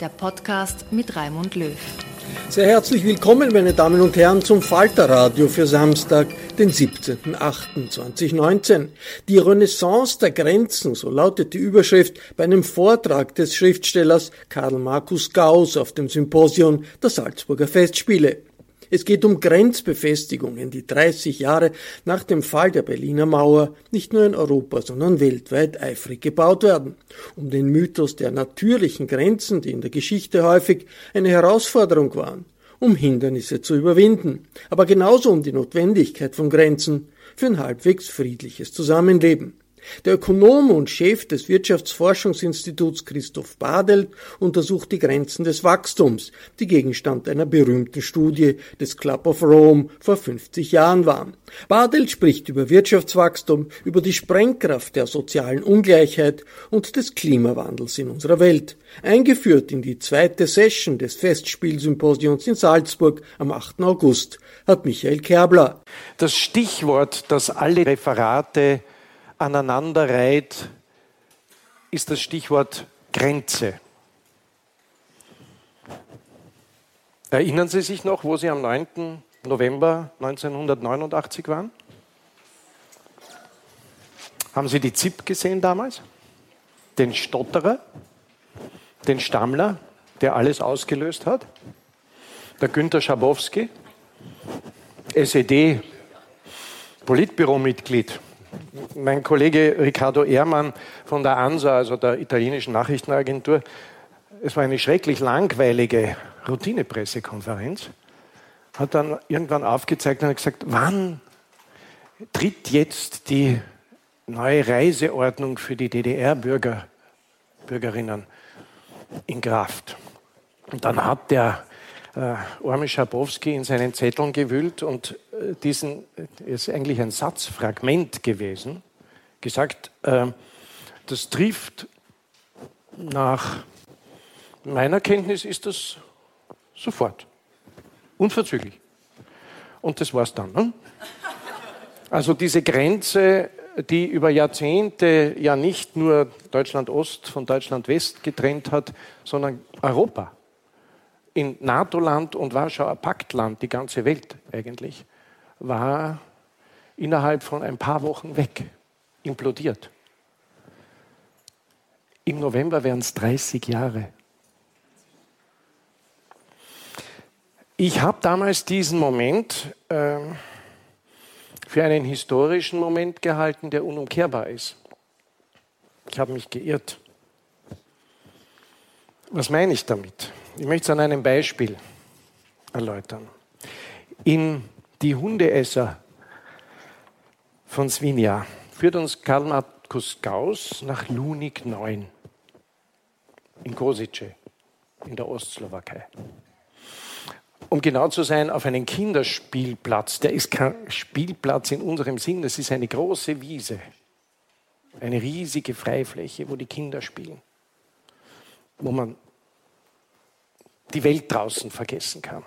der Podcast mit Raimund Löw. Sehr herzlich willkommen, meine Damen und Herren, zum Falterradio für Samstag, den 17.08.2019. Die Renaissance der Grenzen, so lautet die Überschrift bei einem Vortrag des Schriftstellers Karl Markus Gauss auf dem Symposium der Salzburger Festspiele. Es geht um Grenzbefestigungen, die 30 Jahre nach dem Fall der Berliner Mauer nicht nur in Europa, sondern weltweit eifrig gebaut werden. Um den Mythos der natürlichen Grenzen, die in der Geschichte häufig eine Herausforderung waren. Um Hindernisse zu überwinden. Aber genauso um die Notwendigkeit von Grenzen für ein halbwegs friedliches Zusammenleben. Der Ökonom und Chef des Wirtschaftsforschungsinstituts Christoph Badelt untersucht die Grenzen des Wachstums, die Gegenstand einer berühmten Studie des Club of Rome vor 50 Jahren waren. Badelt spricht über Wirtschaftswachstum, über die Sprengkraft der sozialen Ungleichheit und des Klimawandels in unserer Welt. Eingeführt in die zweite Session des Festspielsymposions in Salzburg am 8. August hat Michael Kerbler. Das Stichwort, das alle Referate aneinanderreiht, ist das Stichwort Grenze. Erinnern Sie sich noch, wo Sie am 9. November 1989 waren? Haben Sie die ZIP gesehen damals? Den Stotterer, den Stammler, der alles ausgelöst hat? Der Günter Schabowski, SED, Politbüromitglied, mein Kollege Riccardo Ehrmann von der ANSA, also der italienischen Nachrichtenagentur, es war eine schrecklich langweilige Routinepressekonferenz, hat dann irgendwann aufgezeigt und gesagt, wann tritt jetzt die neue Reiseordnung für die DDR-Bürger, Bürgerinnen in Kraft. Und dann hat der äh, Ormi Schabowski in seinen Zetteln gewühlt und äh, diesen äh, ist eigentlich ein Satzfragment gewesen, gesagt, äh, das trifft nach meiner Kenntnis ist das sofort, unverzüglich. Und das war's dann. Ne? Also diese Grenze, die über Jahrzehnte ja nicht nur Deutschland Ost von Deutschland West getrennt hat, sondern Europa in NATO-Land und Warschauer Paktland, die ganze Welt eigentlich, war innerhalb von ein paar Wochen weg, implodiert. Im November wären es 30 Jahre. Ich habe damals diesen Moment äh, für einen historischen Moment gehalten, der unumkehrbar ist. Ich habe mich geirrt. Was meine ich damit? Ich möchte es an einem Beispiel erläutern. In Die Hundeesser von Svinja führt uns Karl Markus Gauss nach Lunik 9 in Kosice in der Ostslowakei. Um genau zu sein, auf einen Kinderspielplatz. Der ist kein Spielplatz in unserem Sinn, das ist eine große Wiese. Eine riesige Freifläche, wo die Kinder spielen. Wo man die Welt draußen vergessen kann.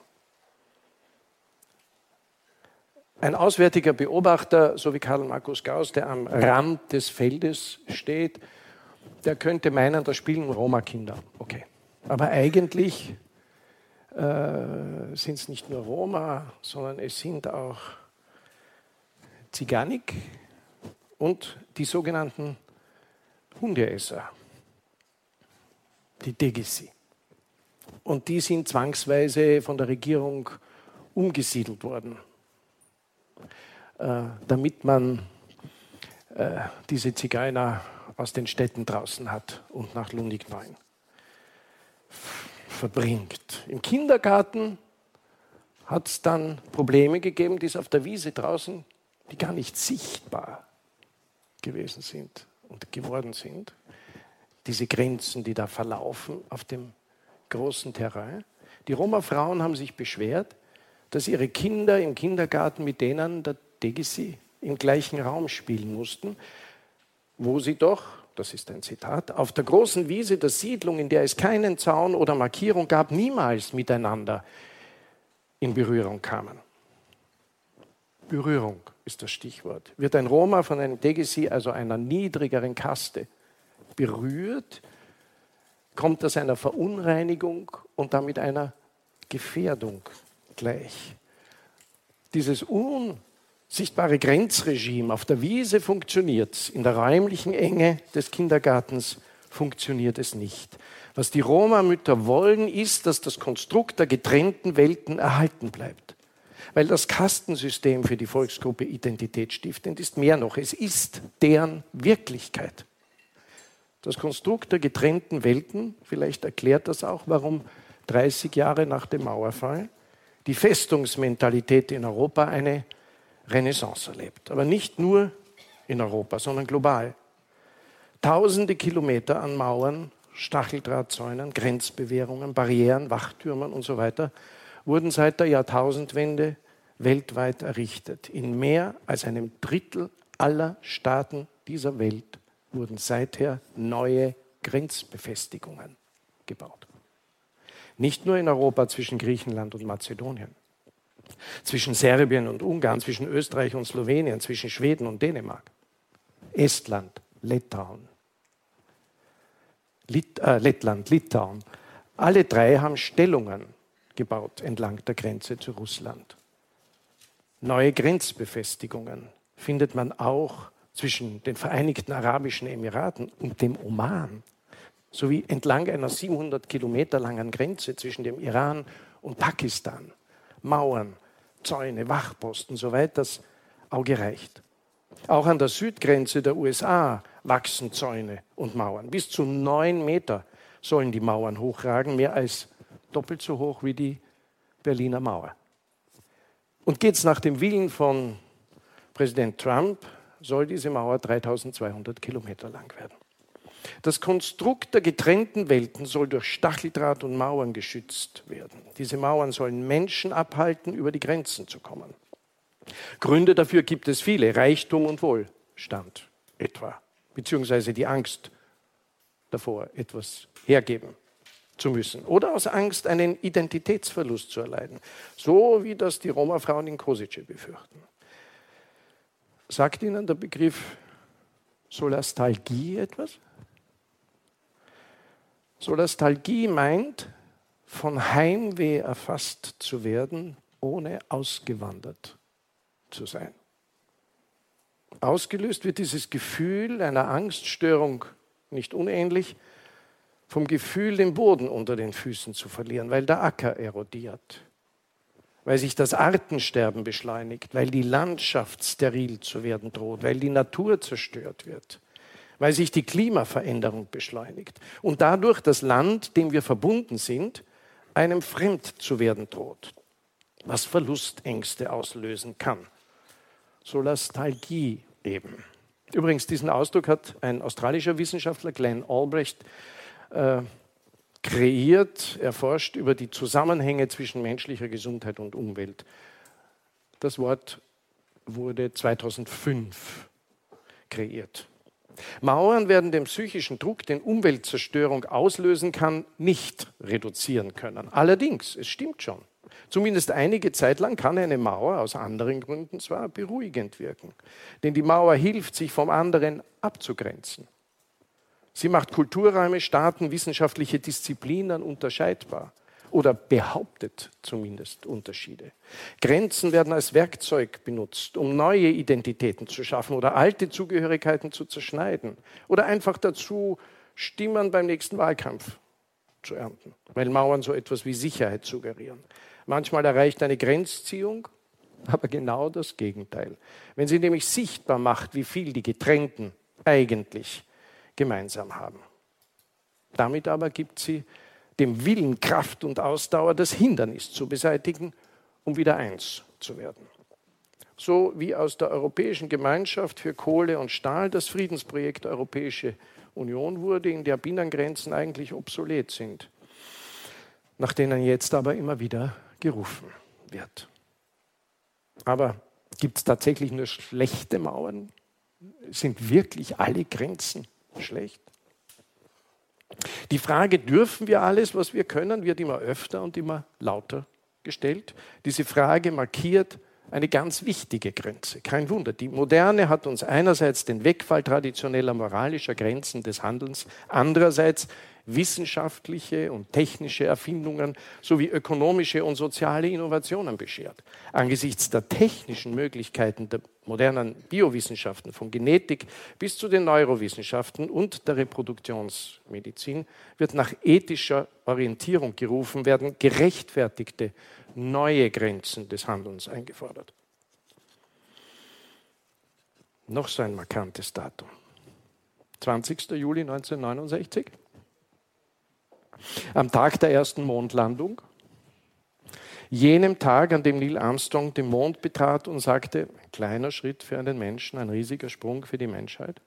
Ein auswärtiger Beobachter, so wie Karl Markus Gauss, der am Rand des Feldes steht, der könnte meinen, da spielen Roma-Kinder. Okay. Aber eigentlich äh, sind es nicht nur Roma, sondern es sind auch Ziganik und die sogenannten Hundeesser, die Degisi. Und die sind zwangsweise von der Regierung umgesiedelt worden, äh, damit man äh, diese Zigeuner aus den Städten draußen hat und nach Lundig 9 verbringt. Im Kindergarten hat es dann Probleme gegeben, die es auf der Wiese draußen, die gar nicht sichtbar gewesen sind und geworden sind. Diese Grenzen, die da verlaufen auf dem großen Terrain. Die Roma-Frauen haben sich beschwert, dass ihre Kinder im Kindergarten mit denen der Degisi im gleichen Raum spielen mussten, wo sie doch, das ist ein Zitat, auf der großen Wiese der Siedlung, in der es keinen Zaun oder Markierung gab, niemals miteinander in Berührung kamen. Berührung ist das Stichwort. Wird ein Roma von einem Degesi, also einer niedrigeren Kaste, berührt, kommt das einer Verunreinigung und damit einer Gefährdung gleich. Dieses unsichtbare Grenzregime auf der Wiese funktioniert, in der räumlichen Enge des Kindergartens funktioniert es nicht. Was die Roma-Mütter wollen, ist, dass das Konstrukt der getrennten Welten erhalten bleibt. Weil das Kastensystem für die Volksgruppe identitätsstiftend ist mehr noch. Es ist deren Wirklichkeit. Das Konstrukt der getrennten Welten, vielleicht erklärt das auch, warum 30 Jahre nach dem Mauerfall die Festungsmentalität in Europa eine Renaissance erlebt. Aber nicht nur in Europa, sondern global. Tausende Kilometer an Mauern, Stacheldrahtzäunen, Grenzbewährungen, Barrieren, Wachtürmen und so weiter wurden seit der Jahrtausendwende weltweit errichtet. In mehr als einem Drittel aller Staaten dieser Welt wurden seither neue Grenzbefestigungen gebaut. Nicht nur in Europa zwischen Griechenland und Mazedonien, zwischen Serbien und Ungarn, zwischen Österreich und Slowenien, zwischen Schweden und Dänemark, Estland, Litauen, Lit äh, Lettland, Litauen. Alle drei haben Stellungen gebaut entlang der Grenze zu Russland. Neue Grenzbefestigungen findet man auch zwischen den Vereinigten Arabischen Emiraten und dem Oman, sowie entlang einer 700 Kilometer langen Grenze zwischen dem Iran und Pakistan. Mauern, Zäune, Wachposten, soweit das Auge reicht. Auch an der Südgrenze der USA wachsen Zäune und Mauern. Bis zu neun Meter sollen die Mauern hochragen, mehr als doppelt so hoch wie die Berliner Mauer. Und geht es nach dem Willen von Präsident Trump, soll diese Mauer 3200 Kilometer lang werden. Das Konstrukt der getrennten Welten soll durch Stacheldraht und Mauern geschützt werden. Diese Mauern sollen Menschen abhalten, über die Grenzen zu kommen. Gründe dafür gibt es viele. Reichtum und Wohlstand etwa, beziehungsweise die Angst davor, etwas hergeben zu müssen oder aus Angst, einen Identitätsverlust zu erleiden, so wie das die Roma-Frauen in Kosice befürchten. Sagt Ihnen der Begriff Solastalgie etwas? Solastalgie meint, von Heimweh erfasst zu werden, ohne ausgewandert zu sein. Ausgelöst wird dieses Gefühl einer Angststörung nicht unähnlich vom Gefühl, den Boden unter den Füßen zu verlieren, weil der Acker erodiert, weil sich das Artensterben beschleunigt, weil die Landschaft steril zu werden droht, weil die Natur zerstört wird, weil sich die Klimaveränderung beschleunigt und dadurch das Land, dem wir verbunden sind, einem fremd zu werden droht, was Verlustängste auslösen kann. Solastalgie eben. Übrigens, diesen Ausdruck hat ein australischer Wissenschaftler, Glenn Albrecht, äh, kreiert. Er forscht über die Zusammenhänge zwischen menschlicher Gesundheit und Umwelt. Das Wort wurde 2005 kreiert. Mauern werden den psychischen Druck, den Umweltzerstörung auslösen kann, nicht reduzieren können. Allerdings, es stimmt schon, zumindest einige Zeit lang kann eine Mauer aus anderen Gründen zwar beruhigend wirken. Denn die Mauer hilft, sich vom anderen abzugrenzen. Sie macht Kulturräume, Staaten, wissenschaftliche Disziplinen unterscheidbar oder behauptet zumindest Unterschiede. Grenzen werden als Werkzeug benutzt, um neue Identitäten zu schaffen oder alte Zugehörigkeiten zu zerschneiden oder einfach dazu, Stimmen beim nächsten Wahlkampf zu ernten, weil Mauern so etwas wie Sicherheit suggerieren. Manchmal erreicht eine Grenzziehung aber genau das Gegenteil. Wenn sie nämlich sichtbar macht, wie viel die Getrennten eigentlich gemeinsam haben. Damit aber gibt sie dem Willen Kraft und Ausdauer, das Hindernis zu beseitigen, um wieder eins zu werden. So wie aus der Europäischen Gemeinschaft für Kohle und Stahl das Friedensprojekt Europäische Union wurde, in der Binnengrenzen eigentlich obsolet sind, nach denen jetzt aber immer wieder gerufen wird. Aber gibt es tatsächlich nur schlechte Mauern? Sind wirklich alle Grenzen schlecht? Die Frage, dürfen wir alles, was wir können, wird immer öfter und immer lauter gestellt. Diese Frage markiert eine ganz wichtige Grenze. Kein Wunder. Die Moderne hat uns einerseits den Wegfall traditioneller moralischer Grenzen des Handelns, andererseits wissenschaftliche und technische Erfindungen sowie ökonomische und soziale Innovationen beschert. Angesichts der technischen Möglichkeiten der modernen Biowissenschaften, von Genetik bis zu den Neurowissenschaften und der Reproduktionsmedizin, wird nach ethischer Orientierung gerufen, werden gerechtfertigte neue Grenzen des Handelns eingefordert. Noch so ein markantes Datum. 20. Juli 1969 am Tag der ersten Mondlandung, jenem Tag, an dem Neil Armstrong den Mond betrat und sagte, ein kleiner Schritt für einen Menschen, ein riesiger Sprung für die Menschheit.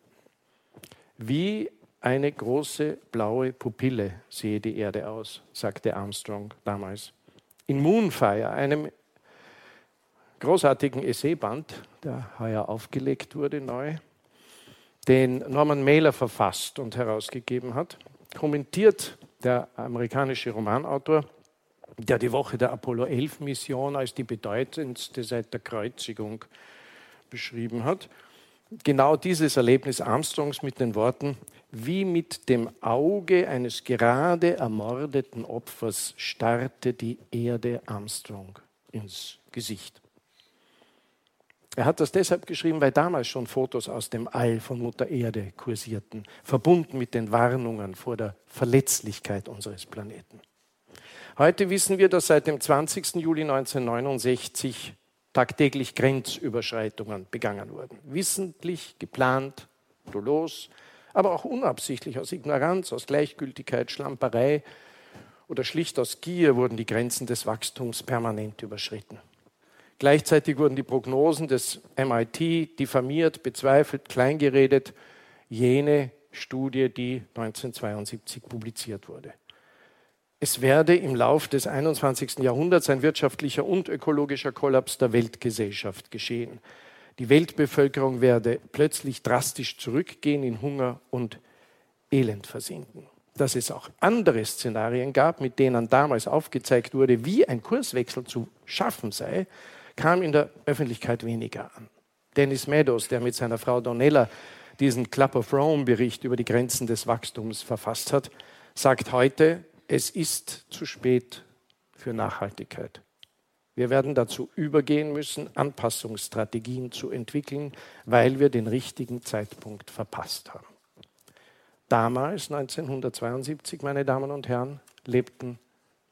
Wie eine große blaue Pupille sehe die Erde aus, sagte Armstrong damals. In Moonfire, einem großartigen Essayband, der heuer aufgelegt wurde neu, den Norman Mailer verfasst und herausgegeben hat, kommentiert der amerikanische Romanautor, der die Woche der Apollo 11 Mission als die bedeutendste seit der Kreuzigung beschrieben hat. Genau dieses Erlebnis Armstrongs mit den Worten, wie mit dem Auge eines gerade ermordeten Opfers starrte die Erde Armstrong ins Gesicht. Er hat das deshalb geschrieben, weil damals schon Fotos aus dem All von Mutter Erde kursierten, verbunden mit den Warnungen vor der Verletzlichkeit unseres Planeten. Heute wissen wir, dass seit dem 20. Juli 1969 tagtäglich Grenzüberschreitungen begangen wurden. Wissentlich, geplant, dollos, aber auch unabsichtlich aus Ignoranz, aus Gleichgültigkeit, Schlamperei oder schlicht aus Gier wurden die Grenzen des Wachstums permanent überschritten. Gleichzeitig wurden die Prognosen des MIT diffamiert, bezweifelt, kleingeredet. Jene Studie, die 1972 publiziert wurde. Es werde im Lauf des 21. Jahrhunderts ein wirtschaftlicher und ökologischer Kollaps der Weltgesellschaft geschehen. Die Weltbevölkerung werde plötzlich drastisch zurückgehen, in Hunger und Elend versinken. Dass es auch andere Szenarien gab, mit denen damals aufgezeigt wurde, wie ein Kurswechsel zu schaffen sei, kam in der Öffentlichkeit weniger an. Dennis Meadows, der mit seiner Frau Donella diesen Club of Rome-Bericht über die Grenzen des Wachstums verfasst hat, sagt heute, es ist zu spät für Nachhaltigkeit. Wir werden dazu übergehen müssen, Anpassungsstrategien zu entwickeln, weil wir den richtigen Zeitpunkt verpasst haben. Damals, 1972, meine Damen und Herren, lebten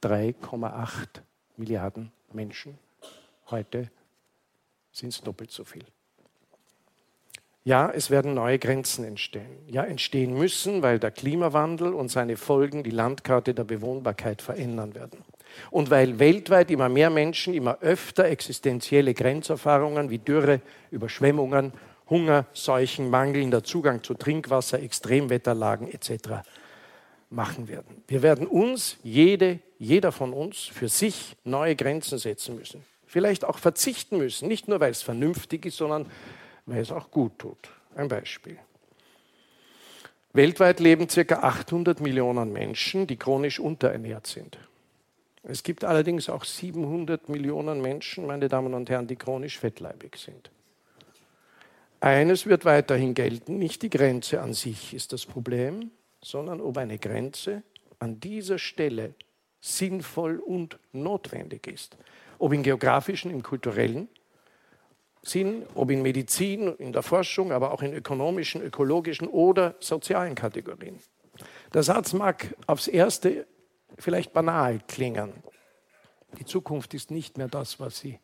3,8 Milliarden Menschen Heute sind es doppelt so viel. Ja, es werden neue Grenzen entstehen. Ja, entstehen müssen, weil der Klimawandel und seine Folgen die Landkarte der Bewohnbarkeit verändern werden. Und weil weltweit immer mehr Menschen immer öfter existenzielle Grenzerfahrungen wie Dürre, Überschwemmungen, Hunger, Seuchen, mangelnder Zugang zu Trinkwasser, Extremwetterlagen etc. machen werden. Wir werden uns, jede, jeder von uns, für sich neue Grenzen setzen müssen. Vielleicht auch verzichten müssen, nicht nur weil es vernünftig ist, sondern weil es auch gut tut. Ein Beispiel. Weltweit leben ca. 800 Millionen Menschen, die chronisch unterernährt sind. Es gibt allerdings auch 700 Millionen Menschen, meine Damen und Herren, die chronisch fettleibig sind. Eines wird weiterhin gelten, nicht die Grenze an sich ist das Problem, sondern ob eine Grenze an dieser Stelle sinnvoll und notwendig ist. Ob im geografischen, im kulturellen, Sinn, ob in Medizin, in der Forschung, aber auch in ökonomischen, ökologischen oder sozialen Kategorien. Der Satz mag aufs Erste vielleicht banal klingen. Die Zukunft ist nicht mehr das, was sie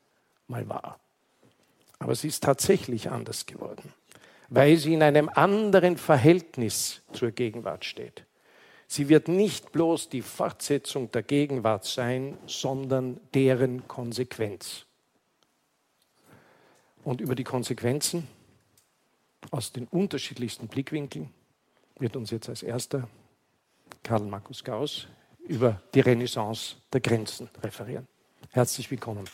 mal war. Aber sie ist tatsächlich anders geworden, weil sie in einem anderen Verhältnis zur Gegenwart steht. Sie wird nicht bloß die Fortsetzung der Gegenwart sein, sondern deren Konsequenz und über die Konsequenzen aus den unterschiedlichsten Blickwinkeln wird uns jetzt als erster Karl Markus Gauss über die Renaissance der Grenzen referieren. Herzlich willkommen.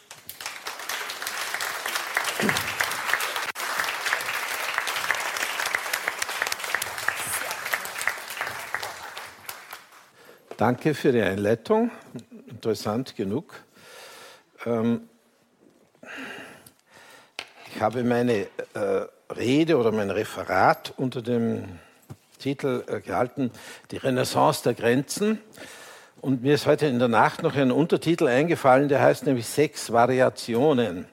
Danke für die Einleitung. Interessant genug. Ähm, ich habe meine äh, Rede oder mein Referat unter dem Titel äh, gehalten, Die Renaissance der Grenzen. Und mir ist heute in der Nacht noch ein Untertitel eingefallen, der heißt nämlich Sechs Variationen.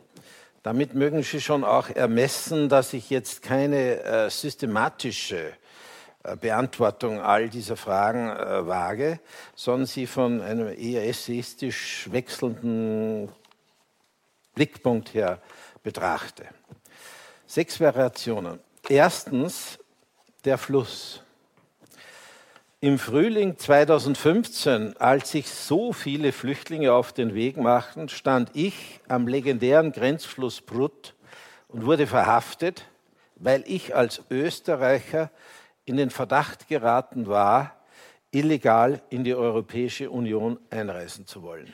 Damit mögen Sie schon auch ermessen, dass ich jetzt keine äh, systematische Beantwortung all dieser Fragen äh, wage, sondern sie von einem eher essayistisch wechselnden Blickpunkt her betrachte. Sechs Variationen. Erstens der Fluss. Im Frühling 2015, als sich so viele Flüchtlinge auf den Weg machten, stand ich am legendären Grenzfluss Brut und wurde verhaftet, weil ich als Österreicher in den Verdacht geraten war, illegal in die Europäische Union einreisen zu wollen.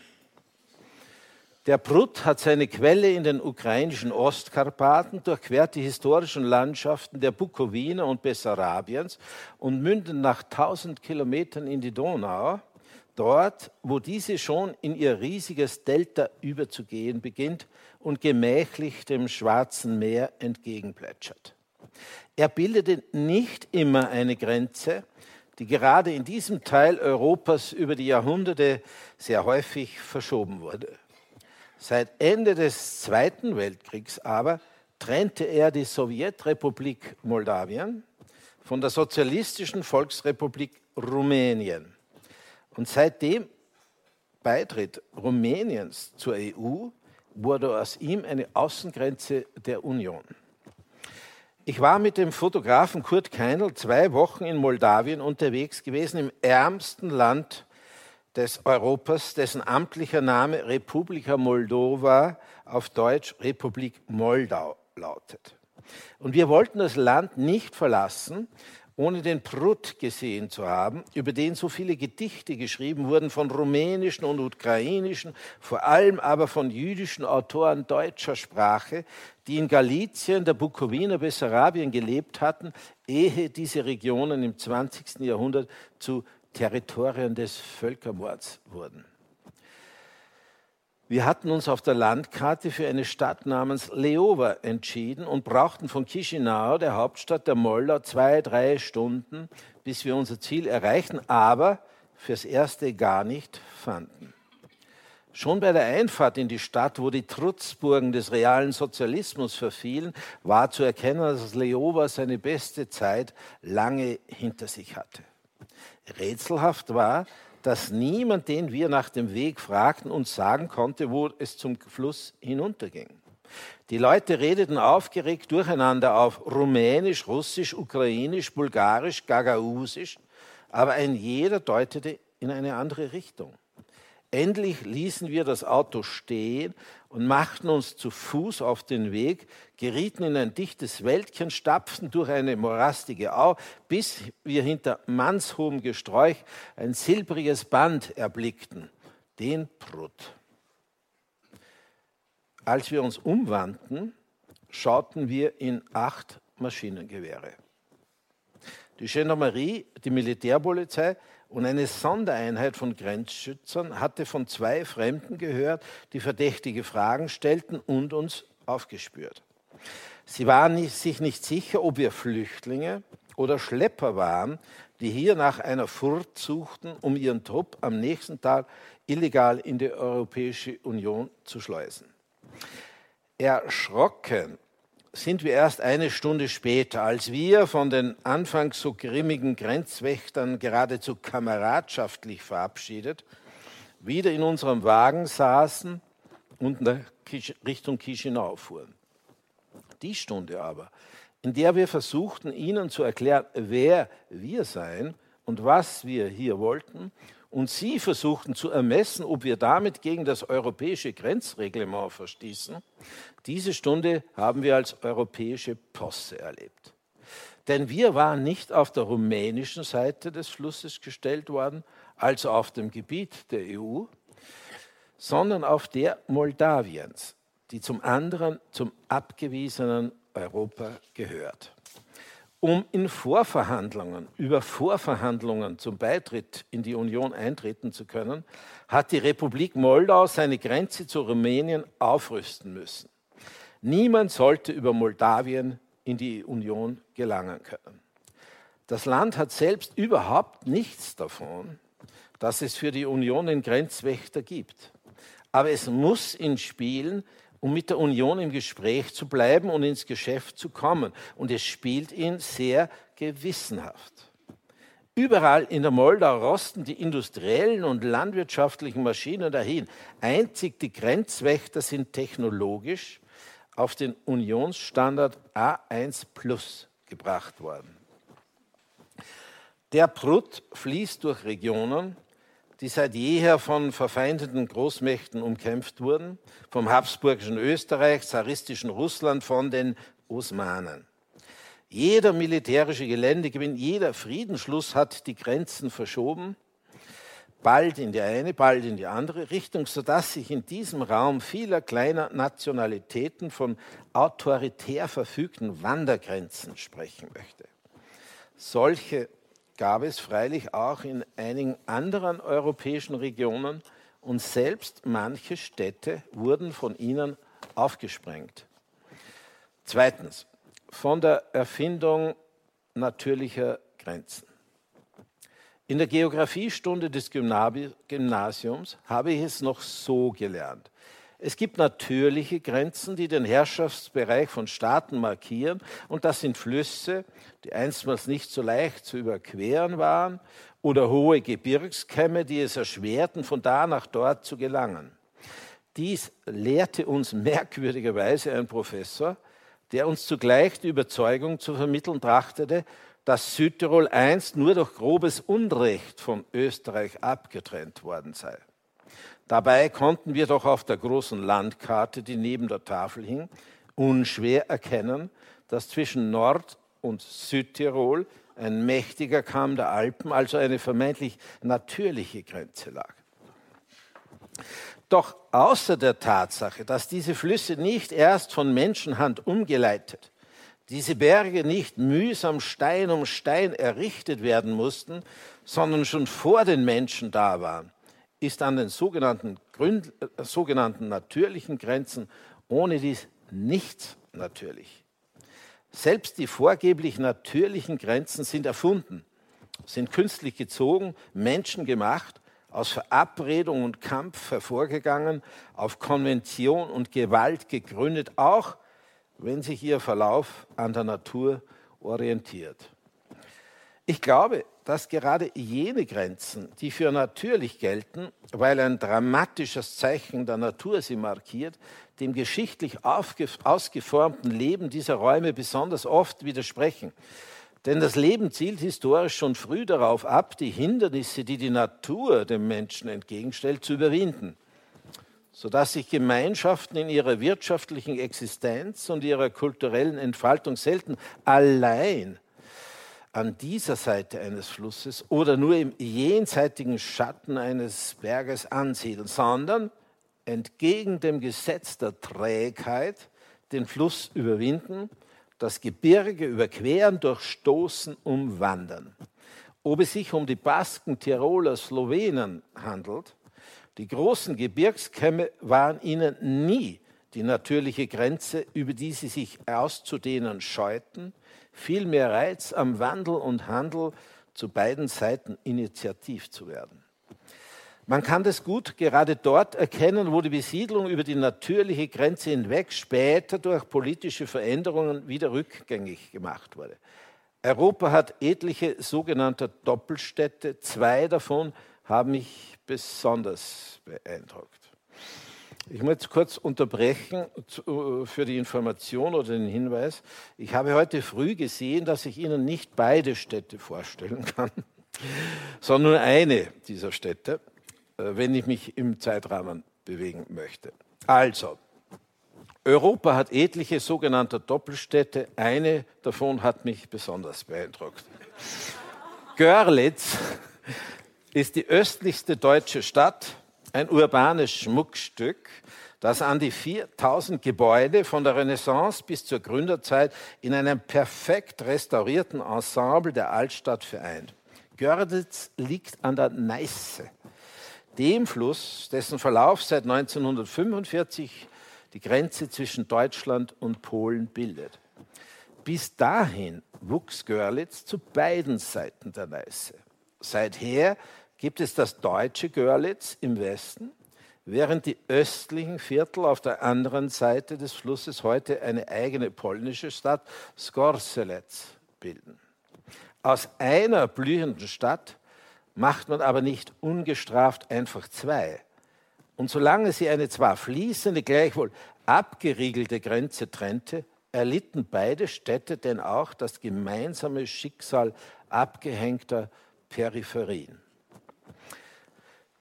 Der Prut hat seine Quelle in den ukrainischen Ostkarpaten, durchquert die historischen Landschaften der Bukowina und Bessarabiens und mündet nach 1000 Kilometern in die Donau, dort, wo diese schon in ihr riesiges Delta überzugehen beginnt und gemächlich dem Schwarzen Meer entgegenplätschert. Er bildete nicht immer eine Grenze, die gerade in diesem Teil Europas über die Jahrhunderte sehr häufig verschoben wurde. Seit Ende des Zweiten Weltkriegs aber trennte er die Sowjetrepublik Moldawien von der Sozialistischen Volksrepublik Rumänien. Und seit dem Beitritt Rumäniens zur EU wurde aus ihm eine Außengrenze der Union. Ich war mit dem Fotografen Kurt Keinl zwei Wochen in Moldawien unterwegs gewesen, im ärmsten Land des Europas, dessen amtlicher Name Republika Moldova auf Deutsch Republik Moldau lautet. Und wir wollten das Land nicht verlassen, ohne den Prut gesehen zu haben, über den so viele Gedichte geschrieben wurden von rumänischen und ukrainischen, vor allem aber von jüdischen Autoren deutscher Sprache, die in Galizien, der Bukowina, Bessarabien gelebt hatten, ehe diese Regionen im 20. Jahrhundert zu Territorien des Völkermords wurden. Wir hatten uns auf der Landkarte für eine Stadt namens Leova entschieden und brauchten von Chisinau, der Hauptstadt der Moldau, zwei, drei Stunden, bis wir unser Ziel erreichten, aber fürs Erste gar nicht fanden. Schon bei der Einfahrt in die Stadt, wo die Trutzburgen des realen Sozialismus verfielen, war zu erkennen, dass Leova seine beste Zeit lange hinter sich hatte. Rätselhaft war, dass niemand, den wir nach dem Weg fragten, uns sagen konnte, wo es zum Fluss hinunterging. Die Leute redeten aufgeregt durcheinander auf Rumänisch, Russisch, Ukrainisch, Bulgarisch, Gagausisch, aber ein jeder deutete in eine andere Richtung. Endlich ließen wir das Auto stehen und machten uns zu Fuß auf den Weg, gerieten in ein dichtes Wäldchen, stapften durch eine morastige Au, bis wir hinter mannshohem Gesträuch ein silbriges Band erblickten, den Prut. Als wir uns umwandten, schauten wir in acht Maschinengewehre. Die Gendarmerie, die Militärpolizei und eine Sondereinheit von Grenzschützern hatte von zwei Fremden gehört, die verdächtige Fragen stellten und uns aufgespürt. Sie waren sich nicht sicher, ob wir Flüchtlinge oder Schlepper waren, die hier nach einer Furt suchten, um ihren Trupp am nächsten Tag illegal in die Europäische Union zu schleusen. Erschrocken sind wir erst eine Stunde später, als wir von den anfangs so grimmigen Grenzwächtern geradezu kameradschaftlich verabschiedet, wieder in unserem Wagen saßen und nach Richtung Chisinau fuhren. Die Stunde aber, in der wir versuchten, ihnen zu erklären, wer wir seien und was wir hier wollten und Sie versuchten zu ermessen, ob wir damit gegen das europäische Grenzreglement verstießen, diese Stunde haben wir als europäische Posse erlebt. Denn wir waren nicht auf der rumänischen Seite des Flusses gestellt worden, also auf dem Gebiet der EU, sondern auf der Moldawiens, die zum anderen zum abgewiesenen Europa gehört um in Vorverhandlungen, über Vorverhandlungen zum Beitritt in die Union eintreten zu können, hat die Republik Moldau seine Grenze zu Rumänien aufrüsten müssen. Niemand sollte über Moldawien in die Union gelangen können. Das Land hat selbst überhaupt nichts davon, dass es für die Union einen Grenzwächter gibt. Aber es muss in Spielen um mit der Union im Gespräch zu bleiben und ins Geschäft zu kommen. Und es spielt ihn sehr gewissenhaft. Überall in der Moldau rosten die industriellen und landwirtschaftlichen Maschinen dahin. Einzig die Grenzwächter sind technologisch auf den Unionsstandard A1 Plus gebracht worden. Der Prut fließt durch Regionen, die seit jeher von verfeindeten Großmächten umkämpft wurden, vom habsburgischen Österreich, zaristischen Russland, von den Osmanen. Jeder militärische Geländegewinn, jeder Friedensschluss hat die Grenzen verschoben, bald in die eine, bald in die andere Richtung, sodass sich in diesem Raum vieler kleiner Nationalitäten von autoritär verfügten Wandergrenzen sprechen möchte. Solche gab es freilich auch in einigen anderen europäischen Regionen und selbst manche Städte wurden von ihnen aufgesprengt. Zweitens, von der Erfindung natürlicher Grenzen. In der Geographiestunde des Gymnasiums habe ich es noch so gelernt. Es gibt natürliche Grenzen, die den Herrschaftsbereich von Staaten markieren, und das sind Flüsse, die einstmals nicht so leicht zu überqueren waren, oder hohe Gebirgskämme, die es erschwerten, von da nach dort zu gelangen. Dies lehrte uns merkwürdigerweise ein Professor, der uns zugleich die Überzeugung zu vermitteln trachtete, dass Südtirol einst nur durch grobes Unrecht von Österreich abgetrennt worden sei. Dabei konnten wir doch auf der großen Landkarte, die neben der Tafel hing, unschwer erkennen, dass zwischen Nord- und Südtirol ein mächtiger Kamm der Alpen, also eine vermeintlich natürliche Grenze lag. Doch außer der Tatsache, dass diese Flüsse nicht erst von Menschenhand umgeleitet, diese Berge nicht mühsam Stein um Stein errichtet werden mussten, sondern schon vor den Menschen da waren, ist an den sogenannten, Gründ, äh, sogenannten natürlichen Grenzen ohne dies nichts natürlich. Selbst die vorgeblich natürlichen Grenzen sind erfunden, sind künstlich gezogen, menschengemacht, aus Verabredung und Kampf hervorgegangen, auf Konvention und Gewalt gegründet, auch wenn sich ihr Verlauf an der Natur orientiert. Ich glaube, dass gerade jene Grenzen, die für natürlich gelten, weil ein dramatisches Zeichen der Natur sie markiert, dem geschichtlich ausgeformten Leben dieser Räume besonders oft widersprechen. Denn das Leben zielt historisch schon früh darauf ab, die Hindernisse, die die Natur dem Menschen entgegenstellt, zu überwinden, sodass sich Gemeinschaften in ihrer wirtschaftlichen Existenz und ihrer kulturellen Entfaltung selten allein an dieser Seite eines Flusses oder nur im jenseitigen Schatten eines Berges ansiedeln, sondern entgegen dem Gesetz der Trägheit den Fluss überwinden das Gebirge überqueren, durchstoßen, umwandern. Ob es sich um die Basken, Tiroler, Slowenen handelt, die großen Gebirgskämme waren ihnen nie die natürliche Grenze, über die sie sich auszudehnen scheuten, vielmehr Reiz am Wandel und Handel zu beiden Seiten initiativ zu werden. Man kann das gut gerade dort erkennen, wo die Besiedlung über die natürliche Grenze hinweg später durch politische Veränderungen wieder rückgängig gemacht wurde. Europa hat etliche sogenannte Doppelstädte. Zwei davon haben mich besonders beeindruckt. Ich muss kurz unterbrechen für die Information oder den Hinweis. Ich habe heute früh gesehen, dass ich Ihnen nicht beide Städte vorstellen kann, sondern nur eine dieser Städte. Äh, wenn ich mich im Zeitrahmen bewegen möchte. Also, Europa hat etliche sogenannte Doppelstädte. Eine davon hat mich besonders beeindruckt. Görlitz ist die östlichste deutsche Stadt, ein urbanes Schmuckstück, das an die 4000 Gebäude von der Renaissance bis zur Gründerzeit in einem perfekt restaurierten Ensemble der Altstadt vereint. Görlitz liegt an der Neiße, dem Fluss, dessen Verlauf seit 1945 die Grenze zwischen Deutschland und Polen bildet. Bis dahin wuchs Görlitz zu beiden Seiten der Neiße. Seither gibt es das deutsche Görlitz im Westen, während die östlichen Viertel auf der anderen Seite des Flusses heute eine eigene polnische Stadt, Skorzelec, bilden. Aus einer blühenden Stadt macht man aber nicht ungestraft einfach zwei. Und solange sie eine zwar fließende, gleichwohl abgeriegelte Grenze trennte, erlitten beide Städte denn auch das gemeinsame Schicksal abgehängter Peripherien.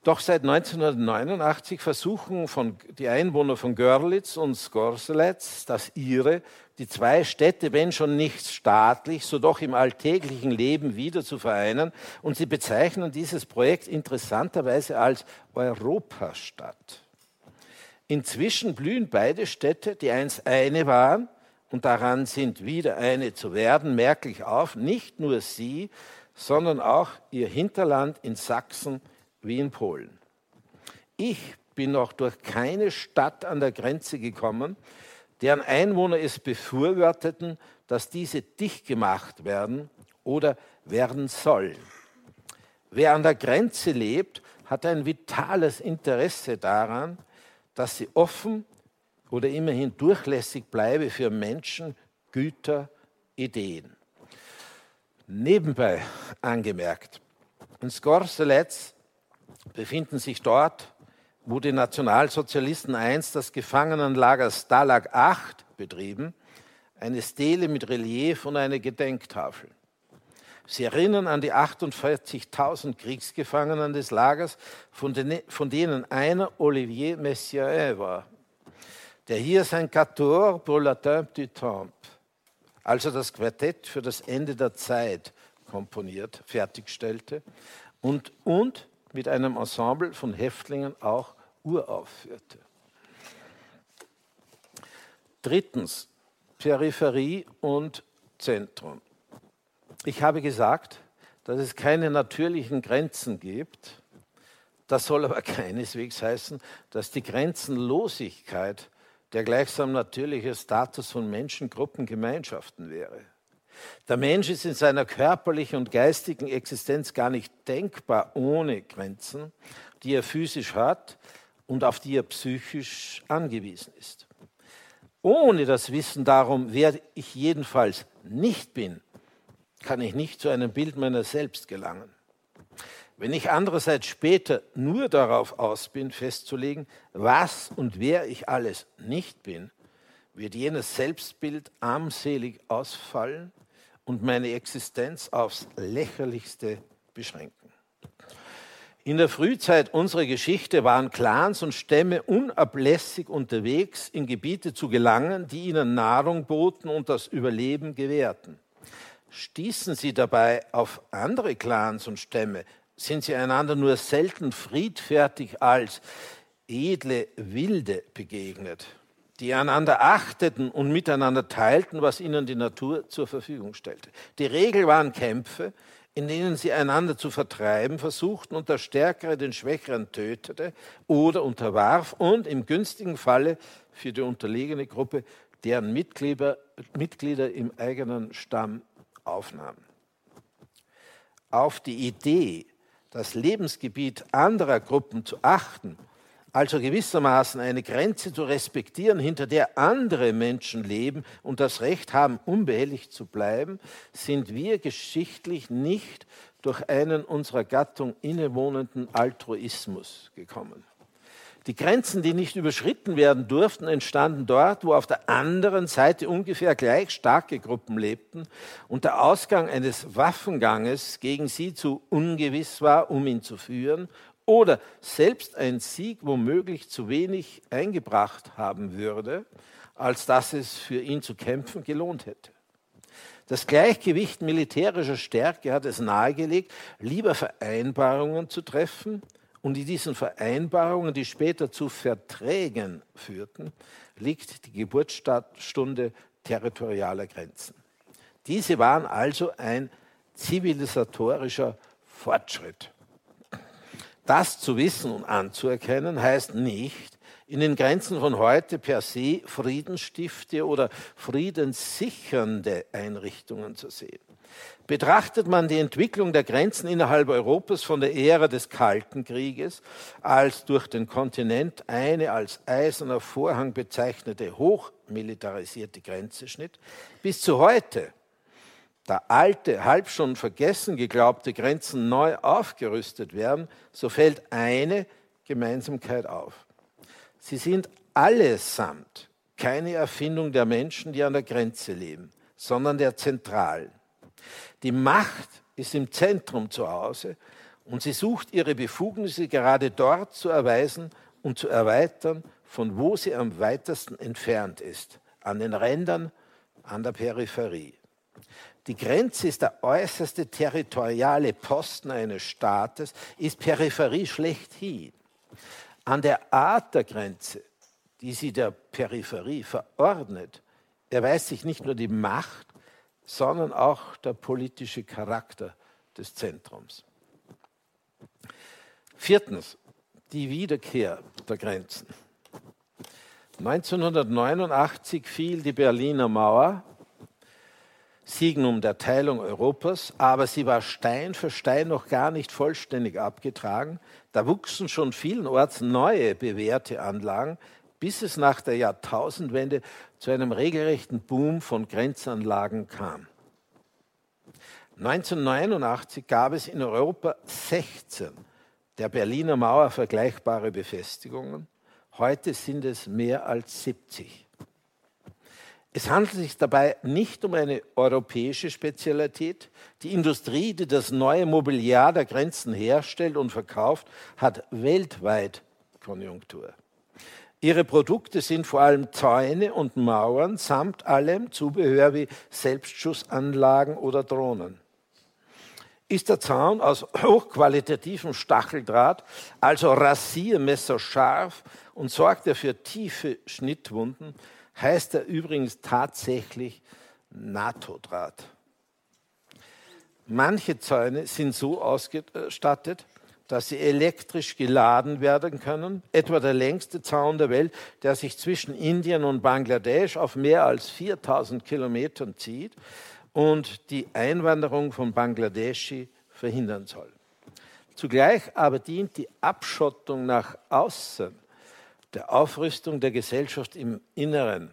Doch seit 1989 versuchen von, die Einwohner von Görlitz und Skorzelec, das ihre, die zwei Städte, wenn schon nicht staatlich, so doch im alltäglichen Leben wieder zu vereinen. Und sie bezeichnen dieses Projekt interessanterweise als Europastadt. Inzwischen blühen beide Städte, die einst eine waren und daran sind, wieder eine zu werden, merklich auf. Nicht nur sie, sondern auch ihr Hinterland in Sachsen wie in Polen. Ich bin noch durch keine Stadt an der Grenze gekommen, deren Einwohner es befürworteten, dass diese dicht gemacht werden oder werden sollen. Wer an der Grenze lebt, hat ein vitales Interesse daran, dass sie offen oder immerhin durchlässig bleibe für Menschen, Güter, Ideen. Nebenbei angemerkt, in Skorzelec befinden sich dort wo die Nationalsozialisten einst das Gefangenenlager Stalag 8 betrieben, eine Stele mit Relief und eine Gedenktafel. Sie erinnern an die 48.000 Kriegsgefangenen des Lagers, von, den, von denen einer Olivier Messiaen war, der hier sein Quator pour la Tempe du Temple, also das Quartett für das Ende der Zeit, komponiert, fertigstellte und, und mit einem Ensemble von Häftlingen auch uraufführte. Drittens, Peripherie und Zentrum. Ich habe gesagt, dass es keine natürlichen Grenzen gibt. Das soll aber keineswegs heißen, dass die Grenzenlosigkeit der gleichsam natürliche Status von Menschengruppen, Gemeinschaften wäre. Der Mensch ist in seiner körperlichen und geistigen Existenz gar nicht denkbar ohne Grenzen, die er physisch hat, und auf die er psychisch angewiesen ist. Ohne das Wissen darum, wer ich jedenfalls nicht bin, kann ich nicht zu einem Bild meiner selbst gelangen. Wenn ich andererseits später nur darauf aus bin, festzulegen, was und wer ich alles nicht bin, wird jenes Selbstbild armselig ausfallen und meine Existenz aufs lächerlichste beschränken. In der Frühzeit unserer Geschichte waren Clans und Stämme unablässig unterwegs, in Gebiete zu gelangen, die ihnen Nahrung boten und das Überleben gewährten. Stießen sie dabei auf andere Clans und Stämme, sind sie einander nur selten friedfertig als edle Wilde begegnet, die einander achteten und miteinander teilten, was ihnen die Natur zur Verfügung stellte. Die Regel waren Kämpfe, in denen sie einander zu vertreiben versuchten und der Stärkere den Schwächeren tötete oder unterwarf und im günstigen Falle für die unterlegene Gruppe deren Mitglieder, Mitglieder im eigenen Stamm aufnahm. Auf die Idee, das Lebensgebiet anderer Gruppen zu achten, also gewissermaßen eine Grenze zu respektieren, hinter der andere Menschen leben und das Recht haben, unbehelligt zu bleiben, sind wir geschichtlich nicht durch einen unserer Gattung innewohnenden Altruismus gekommen. Die Grenzen, die nicht überschritten werden durften, entstanden dort, wo auf der anderen Seite ungefähr gleich starke Gruppen lebten und der Ausgang eines Waffenganges gegen sie zu ungewiss war, um ihn zu führen, oder selbst ein Sieg womöglich zu wenig eingebracht haben würde, als dass es für ihn zu kämpfen gelohnt hätte. Das Gleichgewicht militärischer Stärke hat es nahegelegt, lieber Vereinbarungen zu treffen, und in diesen Vereinbarungen, die später zu Verträgen führten, liegt die Geburtsstunde territorialer Grenzen. Diese waren also ein zivilisatorischer Fortschritt. Das zu wissen und anzuerkennen heißt nicht, in den Grenzen von heute per se Friedensstifte oder friedenssichernde Einrichtungen zu sehen. Betrachtet man die Entwicklung der Grenzen innerhalb Europas von der Ära des Kalten Krieges, als durch den Kontinent eine als eiserner Vorhang bezeichnete hochmilitarisierte Grenze schnitt, bis zu heute, da alte, halb schon vergessen geglaubte Grenzen neu aufgerüstet werden, so fällt eine Gemeinsamkeit auf. Sie sind allesamt keine Erfindung der Menschen, die an der Grenze leben, sondern der Zentralen. Die Macht ist im Zentrum zu Hause und sie sucht ihre Befugnisse gerade dort zu erweisen und zu erweitern, von wo sie am weitesten entfernt ist, an den Rändern, an der Peripherie. Die Grenze ist der äußerste territoriale Posten eines Staates, ist Peripherie schlechthin. An der Art der Grenze, die sie der Peripherie verordnet, erweist sich nicht nur die Macht, sondern auch der politische Charakter des Zentrums. Viertens, die Wiederkehr der Grenzen. 1989 fiel die Berliner Mauer, Signum der Teilung Europas, aber sie war Stein für Stein noch gar nicht vollständig abgetragen. Da wuchsen schon vielenorts neue bewährte Anlagen, bis es nach der Jahrtausendwende zu einem regelrechten Boom von Grenzanlagen kam. 1989 gab es in Europa 16 der Berliner Mauer vergleichbare Befestigungen. Heute sind es mehr als 70. Es handelt sich dabei nicht um eine europäische Spezialität. Die Industrie, die das neue Mobiliar der Grenzen herstellt und verkauft, hat weltweit Konjunktur. Ihre Produkte sind vor allem Zäune und Mauern samt allem Zubehör wie Selbstschussanlagen oder Drohnen. Ist der Zaun aus hochqualitativem Stacheldraht, also rasiermesserscharf und sorgt er für tiefe Schnittwunden, heißt er übrigens tatsächlich NATO-Draht. Manche Zäune sind so ausgestattet, dass sie elektrisch geladen werden können. Etwa der längste Zaun der Welt, der sich zwischen Indien und Bangladesch auf mehr als 4000 Kilometern zieht und die Einwanderung von Bangladeschi verhindern soll. Zugleich aber dient die Abschottung nach außen der Aufrüstung der Gesellschaft im Inneren.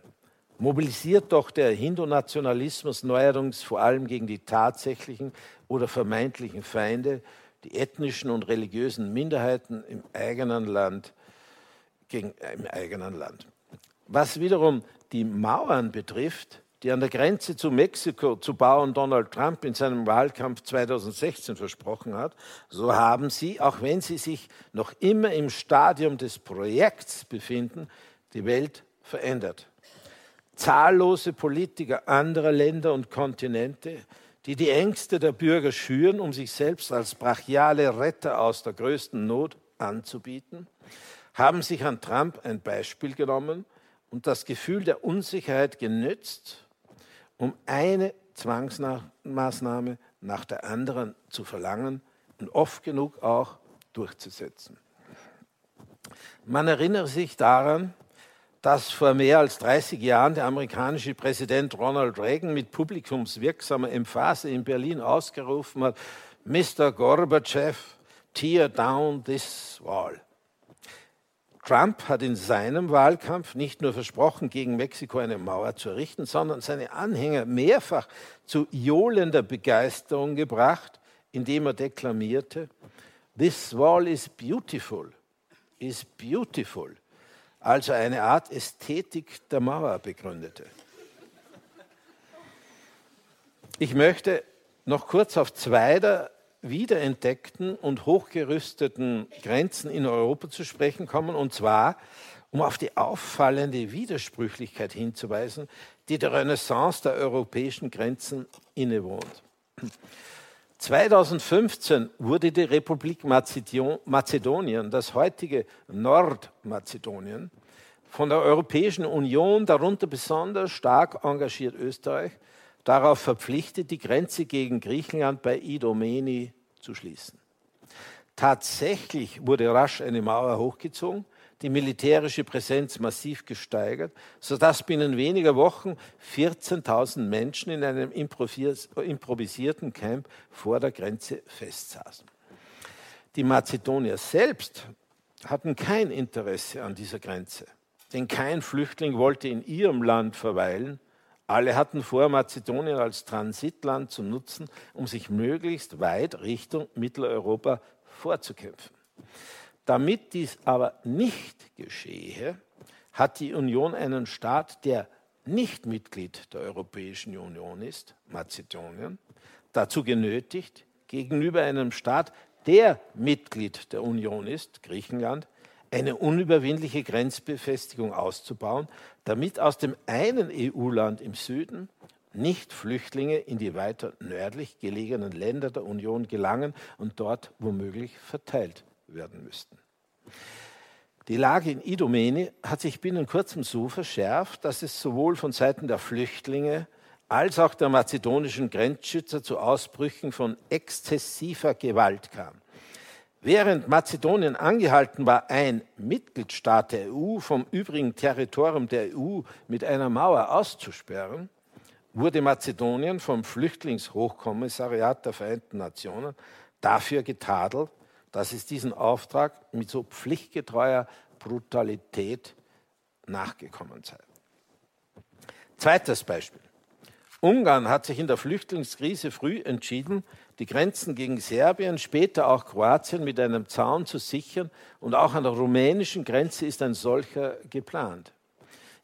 Mobilisiert doch der Hindu-Nationalismus neuerdings vor allem gegen die tatsächlichen oder vermeintlichen Feinde, die ethnischen und religiösen Minderheiten im eigenen Land gegen, im eigenen Land. Was wiederum die Mauern betrifft, die an der Grenze zu Mexiko zu bauen Donald Trump in seinem Wahlkampf 2016 versprochen hat, so haben sie, auch wenn sie sich noch immer im Stadium des Projekts befinden, die Welt verändert. Zahllose Politiker anderer Länder und Kontinente, die die Ängste der Bürger schüren, um sich selbst als brachiale Retter aus der größten Not anzubieten, haben sich an Trump ein Beispiel genommen und das Gefühl der Unsicherheit genützt, um eine Zwangsmaßnahme nach der anderen zu verlangen und oft genug auch durchzusetzen. Man erinnere sich daran, dass vor mehr als 30 Jahren der amerikanische Präsident Ronald Reagan mit publikumswirksamer Emphase in Berlin ausgerufen hat, Mr. Gorbachev, tear down this wall. Trump hat in seinem Wahlkampf nicht nur versprochen, gegen Mexiko eine Mauer zu errichten, sondern seine Anhänger mehrfach zu johlender Begeisterung gebracht, indem er deklamierte, This wall is beautiful, is beautiful, also eine Art Ästhetik der Mauer begründete. Ich möchte noch kurz auf zwei der wiederentdeckten und hochgerüsteten Grenzen in Europa zu sprechen kommen, und zwar um auf die auffallende Widersprüchlichkeit hinzuweisen, die der Renaissance der europäischen Grenzen innewohnt. 2015 wurde die Republik Mazedonien, das heutige Nordmazedonien, von der Europäischen Union, darunter besonders stark engagiert Österreich, darauf verpflichtet, die Grenze gegen Griechenland bei Idomeni zu schließen. Tatsächlich wurde rasch eine Mauer hochgezogen, die militärische Präsenz massiv gesteigert, sodass binnen weniger Wochen 14.000 Menschen in einem improvisierten Camp vor der Grenze festsaßen. Die Mazedonier selbst hatten kein Interesse an dieser Grenze, denn kein Flüchtling wollte in ihrem Land verweilen alle hatten vor, Mazedonien als Transitland zu nutzen, um sich möglichst weit Richtung Mitteleuropa vorzukämpfen. Damit dies aber nicht geschehe, hat die Union einen Staat, der nicht Mitglied der Europäischen Union ist, Mazedonien, dazu genötigt, gegenüber einem Staat, der Mitglied der Union ist, Griechenland, eine unüberwindliche Grenzbefestigung auszubauen, damit aus dem einen EU-Land im Süden nicht Flüchtlinge in die weiter nördlich gelegenen Länder der Union gelangen und dort womöglich verteilt werden müssten. Die Lage in Idomeni hat sich binnen kurzem so verschärft, dass es sowohl von Seiten der Flüchtlinge als auch der mazedonischen Grenzschützer zu Ausbrüchen von exzessiver Gewalt kam. Während Mazedonien angehalten war, ein Mitgliedstaat der EU vom übrigen Territorium der EU mit einer Mauer auszusperren, wurde Mazedonien vom Flüchtlingshochkommissariat der Vereinten Nationen dafür getadelt, dass es diesen Auftrag mit so pflichtgetreuer Brutalität nachgekommen sei. Zweites Beispiel. Ungarn hat sich in der Flüchtlingskrise früh entschieden, die Grenzen gegen Serbien, später auch Kroatien mit einem Zaun zu sichern und auch an der rumänischen Grenze ist ein solcher geplant.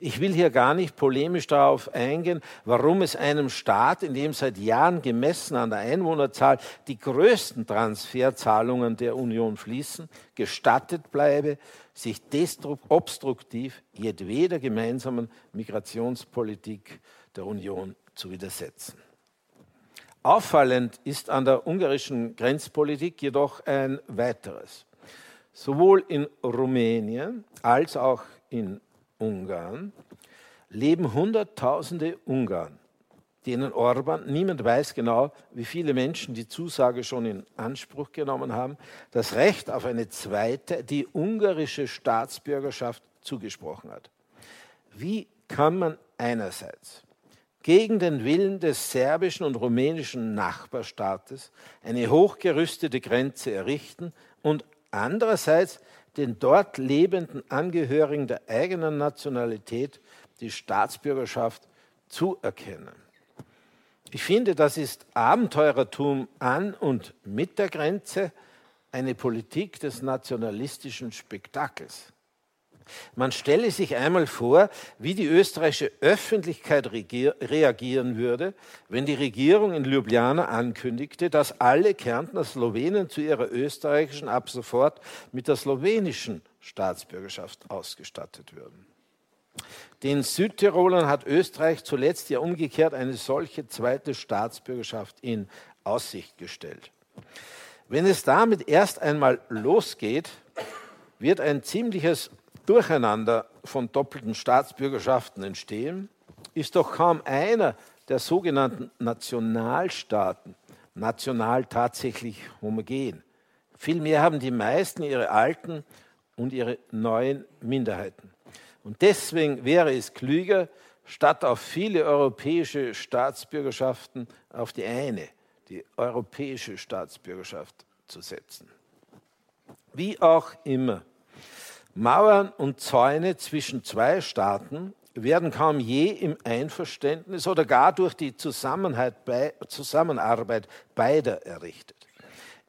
Ich will hier gar nicht polemisch darauf eingehen, warum es einem Staat, in dem seit Jahren gemessen an der Einwohnerzahl die größten Transferzahlungen der Union fließen, gestattet bleibe, sich obstruktiv jedweder gemeinsamen Migrationspolitik der Union zu widersetzen. Auffallend ist an der ungarischen Grenzpolitik jedoch ein weiteres. Sowohl in Rumänien als auch in Ungarn leben Hunderttausende Ungarn, denen Orban, niemand weiß genau, wie viele Menschen die Zusage schon in Anspruch genommen haben, das Recht auf eine zweite, die ungarische Staatsbürgerschaft zugesprochen hat. Wie kann man einerseits gegen den Willen des serbischen und rumänischen Nachbarstaates eine hochgerüstete Grenze errichten und andererseits den dort lebenden Angehörigen der eigenen Nationalität die Staatsbürgerschaft zuerkennen. Ich finde, das ist Abenteurertum an und mit der Grenze, eine Politik des nationalistischen Spektakels. Man stelle sich einmal vor, wie die österreichische Öffentlichkeit reagieren würde, wenn die Regierung in Ljubljana ankündigte, dass alle Kärntner Slowenen zu ihrer österreichischen ab sofort mit der slowenischen Staatsbürgerschaft ausgestattet würden. Den Südtirolern hat Österreich zuletzt ja umgekehrt eine solche zweite Staatsbürgerschaft in Aussicht gestellt. Wenn es damit erst einmal losgeht, wird ein ziemliches Durcheinander von doppelten Staatsbürgerschaften entstehen, ist doch kaum einer der sogenannten Nationalstaaten national tatsächlich homogen. Vielmehr haben die meisten ihre alten und ihre neuen Minderheiten. Und deswegen wäre es klüger, statt auf viele europäische Staatsbürgerschaften auf die eine, die europäische Staatsbürgerschaft zu setzen. Wie auch immer, Mauern und Zäune zwischen zwei Staaten werden kaum je im Einverständnis oder gar durch die Zusammenarbeit beider errichtet.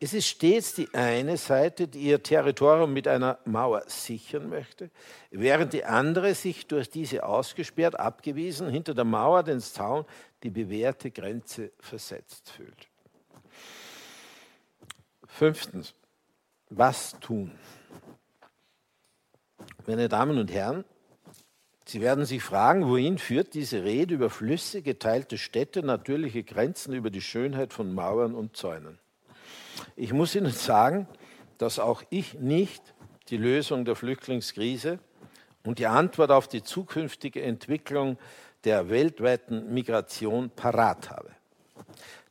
Es ist stets die eine Seite, die ihr Territorium mit einer Mauer sichern möchte, während die andere sich durch diese ausgesperrt, abgewiesen, hinter der Mauer den Zaun die bewährte Grenze versetzt fühlt. Fünftens, was tun? Meine Damen und Herren, Sie werden sich fragen, wohin führt diese Rede über Flüsse, geteilte Städte, natürliche Grenzen, über die Schönheit von Mauern und Zäunen. Ich muss Ihnen sagen, dass auch ich nicht die Lösung der Flüchtlingskrise und die Antwort auf die zukünftige Entwicklung der weltweiten Migration parat habe.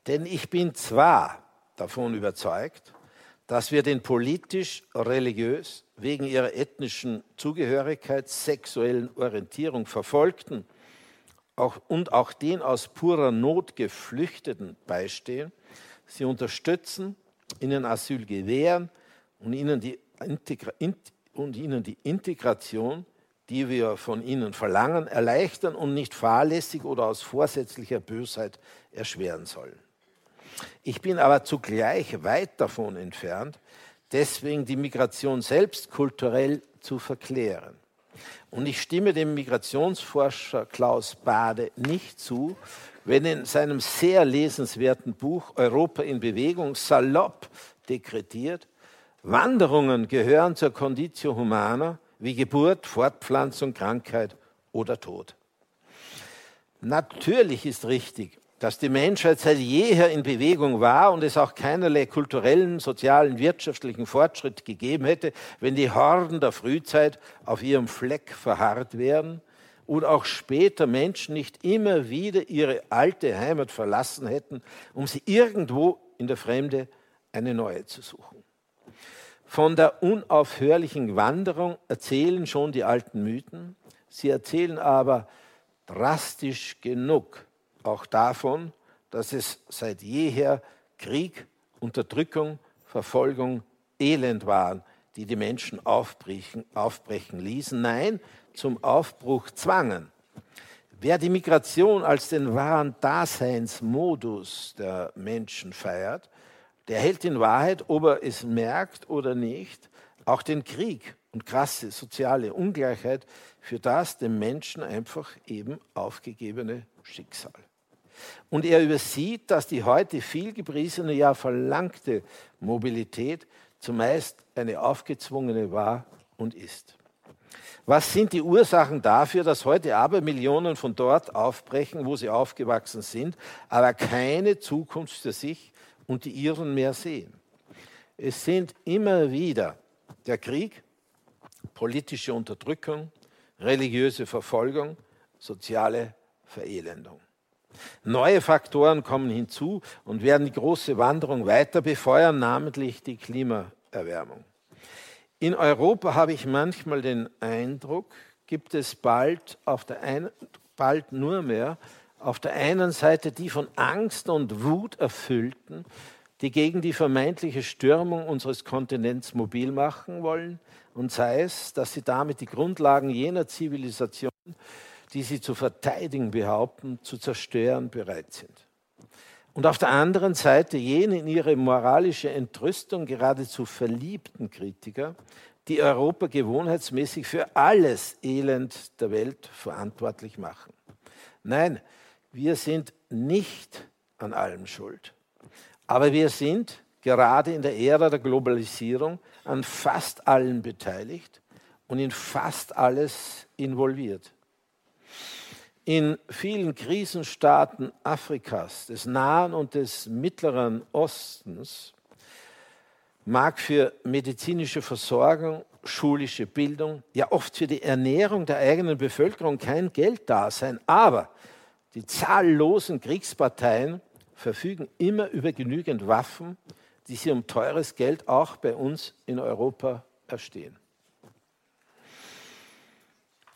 Denn ich bin zwar davon überzeugt, dass wir den politisch, religiös, wegen ihrer ethnischen Zugehörigkeit, sexuellen Orientierung Verfolgten auch, und auch den aus purer Not Geflüchteten beistehen, sie unterstützen, ihnen Asyl gewähren und ihnen die, Integra und ihnen die Integration, die wir von ihnen verlangen, erleichtern und nicht fahrlässig oder aus vorsätzlicher Bösheit erschweren sollen. Ich bin aber zugleich weit davon entfernt, deswegen die Migration selbst kulturell zu verklären. Und ich stimme dem Migrationsforscher Klaus Bade nicht zu, wenn in seinem sehr lesenswerten Buch Europa in Bewegung salopp dekretiert, Wanderungen gehören zur Conditio Humana wie Geburt, Fortpflanzung, Krankheit oder Tod. Natürlich ist richtig, dass die Menschheit seit jeher in Bewegung war und es auch keinerlei kulturellen, sozialen, wirtschaftlichen Fortschritt gegeben hätte, wenn die Horden der Frühzeit auf ihrem Fleck verharrt wären und auch später Menschen nicht immer wieder ihre alte Heimat verlassen hätten, um sie irgendwo in der Fremde eine neue zu suchen. Von der unaufhörlichen Wanderung erzählen schon die alten Mythen, sie erzählen aber drastisch genug auch davon, dass es seit jeher Krieg, Unterdrückung, Verfolgung, Elend waren, die die Menschen aufbrechen, aufbrechen ließen, nein, zum Aufbruch zwangen. Wer die Migration als den wahren Daseinsmodus der Menschen feiert, der hält in Wahrheit, ob er es merkt oder nicht, auch den Krieg und krasse soziale Ungleichheit für das dem Menschen einfach eben aufgegebene Schicksal. Und er übersieht, dass die heute viel gepriesene, ja verlangte Mobilität zumeist eine aufgezwungene war und ist. Was sind die Ursachen dafür, dass heute Abermillionen von dort aufbrechen, wo sie aufgewachsen sind, aber keine Zukunft für sich und die ihren mehr sehen? Es sind immer wieder der Krieg, politische Unterdrückung, religiöse Verfolgung, soziale Verelendung. Neue Faktoren kommen hinzu und werden die große Wanderung weiter befeuern, namentlich die Klimaerwärmung. In Europa habe ich manchmal den Eindruck, gibt es bald, auf der einen, bald nur mehr auf der einen Seite die von Angst und Wut erfüllten, die gegen die vermeintliche Stürmung unseres Kontinents mobil machen wollen, und sei es, dass sie damit die Grundlagen jener Zivilisation, die sie zu verteidigen behaupten, zu zerstören bereit sind. Und auf der anderen Seite jene in ihre moralische Entrüstung geradezu verliebten Kritiker, die Europa gewohnheitsmäßig für alles Elend der Welt verantwortlich machen. Nein, wir sind nicht an allem schuld. Aber wir sind gerade in der Ära der Globalisierung an fast allen beteiligt und in fast alles involviert. In vielen Krisenstaaten Afrikas, des Nahen und des Mittleren Ostens mag für medizinische Versorgung, schulische Bildung, ja oft für die Ernährung der eigenen Bevölkerung kein Geld da sein. Aber die zahllosen Kriegsparteien verfügen immer über genügend Waffen, die sie um teures Geld auch bei uns in Europa erstehen.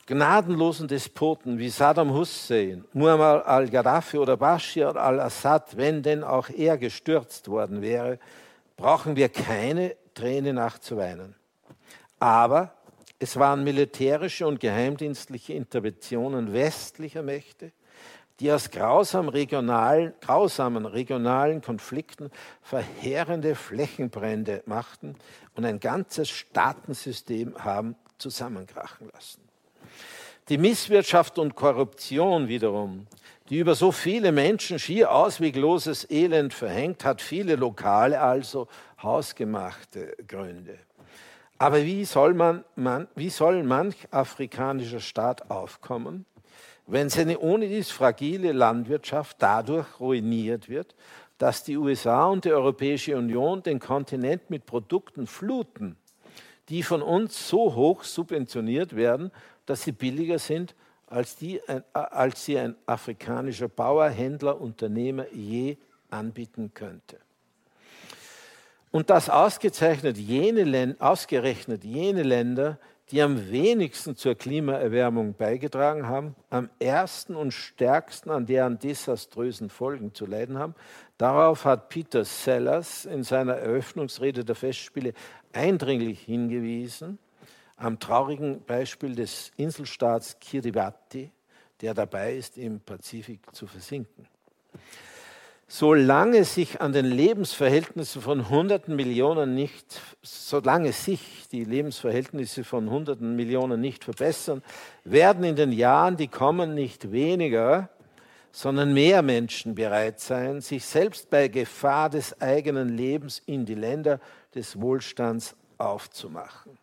Gnadenlosen Despoten wie Saddam Hussein, Muammar al-Gaddafi oder Bashir al-Assad, wenn denn auch er gestürzt worden wäre, brauchen wir keine Träne nachzuweinen. Aber es waren militärische und geheimdienstliche Interventionen westlicher Mächte, die aus grausam regionalen, grausamen regionalen Konflikten verheerende Flächenbrände machten und ein ganzes Staatensystem haben zusammenkrachen lassen. Die Misswirtschaft und Korruption wiederum, die über so viele Menschen schier auswegloses Elend verhängt, hat viele lokale, also hausgemachte Gründe. Aber wie soll, man, man, wie soll manch afrikanischer Staat aufkommen, wenn seine ohne dies fragile Landwirtschaft dadurch ruiniert wird, dass die USA und die Europäische Union den Kontinent mit Produkten fluten, die von uns so hoch subventioniert werden, dass sie billiger sind, als, die, als sie ein afrikanischer Bauer, Händler, Unternehmer je anbieten könnte. Und das ausgezeichnet jene, ausgerechnet jene Länder, die am wenigsten zur Klimaerwärmung beigetragen haben, am ersten und stärksten an deren desaströsen Folgen zu leiden haben. Darauf hat Peter Sellers in seiner Eröffnungsrede der Festspiele eindringlich hingewiesen, am traurigen Beispiel des Inselstaats Kiribati, der dabei ist, im Pazifik zu versinken solange sich an den Lebensverhältnissen von Hunderten Millionen nicht, solange sich die Lebensverhältnisse von Hunderten Millionen nicht verbessern, werden in den Jahren, die kommen, nicht weniger, sondern mehr Menschen bereit sein, sich selbst bei Gefahr des eigenen Lebens in die Länder des Wohlstands aufzumachen.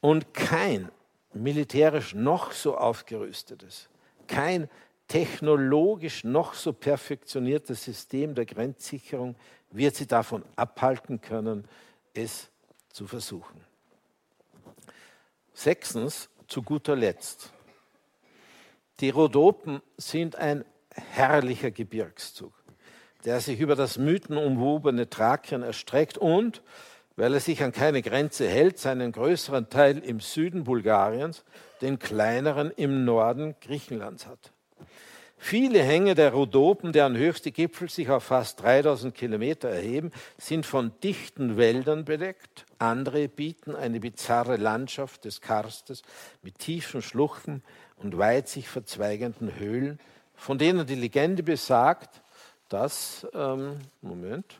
Und kein militärisch noch so aufgerüstetes, kein technologisch noch so perfektioniertes System der Grenzsicherung wird sie davon abhalten können, es zu versuchen. Sechstens, zu guter Letzt. Die Rhodopen sind ein herrlicher Gebirgszug, der sich über das mythenumwobene Thrakien erstreckt und, weil er sich an keine Grenze hält, seinen größeren Teil im Süden Bulgariens, den kleineren im Norden Griechenlands hat. Viele Hänge der Rhodopen, deren höchste Gipfel sich auf fast 3000 Kilometer erheben, sind von dichten Wäldern bedeckt. Andere bieten eine bizarre Landschaft des Karstes mit tiefen Schluchten und weit sich verzweigenden Höhlen, von denen die Legende besagt, dass, ähm, Moment,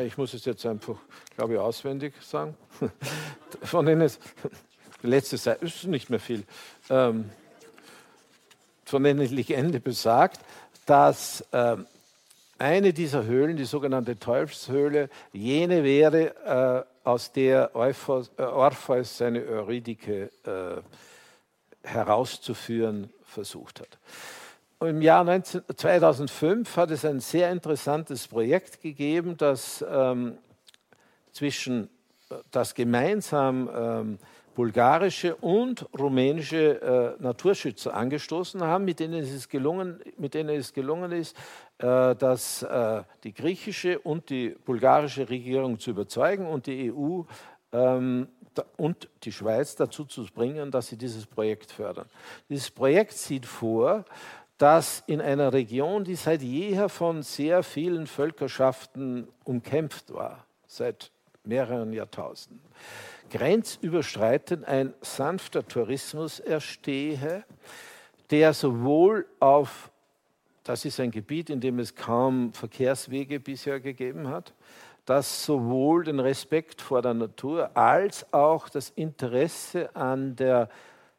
ich muss es jetzt einfach, glaube ich, auswendig sagen, von denen es, die letzte Seite ist nicht mehr viel, ähm, von der Legende besagt, dass äh, eine dieser Höhlen, die sogenannte Teufelshöhle, jene wäre, äh, aus der Orpheus, äh, Orpheus seine Eurydike äh, herauszuführen versucht hat. Im Jahr 19, 2005 hat es ein sehr interessantes Projekt gegeben, das ähm, zwischen äh, das gemeinsam ähm, bulgarische und rumänische äh, Naturschützer angestoßen haben, mit denen es gelungen, mit denen es gelungen ist, äh, dass äh, die griechische und die bulgarische Regierung zu überzeugen und die EU ähm, da, und die Schweiz dazu zu bringen, dass sie dieses Projekt fördern. Dieses Projekt sieht vor, dass in einer Region, die seit jeher von sehr vielen Völkerschaften umkämpft war, seit mehreren Jahrtausenden, grenzüberschreitend ein sanfter Tourismus erstehe, der sowohl auf das ist ein Gebiet, in dem es kaum Verkehrswege bisher gegeben hat, das sowohl den Respekt vor der Natur als auch das Interesse an der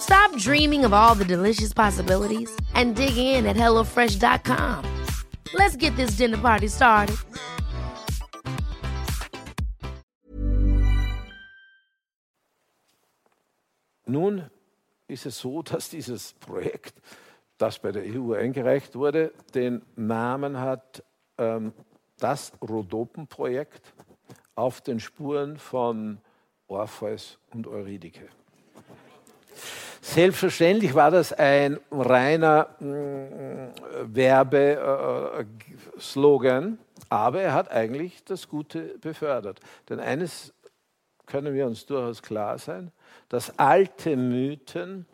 Stop dreaming of all the delicious possibilities and dig in at HelloFresh.com. Let's get this dinner party started. Nun ist es so, dass dieses Projekt das bei der EU eingereicht wurde, den Namen hat ähm, das Rhodopen-Projekt auf den Spuren von Orpheus und Eurydike. Selbstverständlich war das ein reiner äh, Werbeslogan, aber er hat eigentlich das Gute befördert. Denn eines können wir uns durchaus klar sein, dass alte Mythen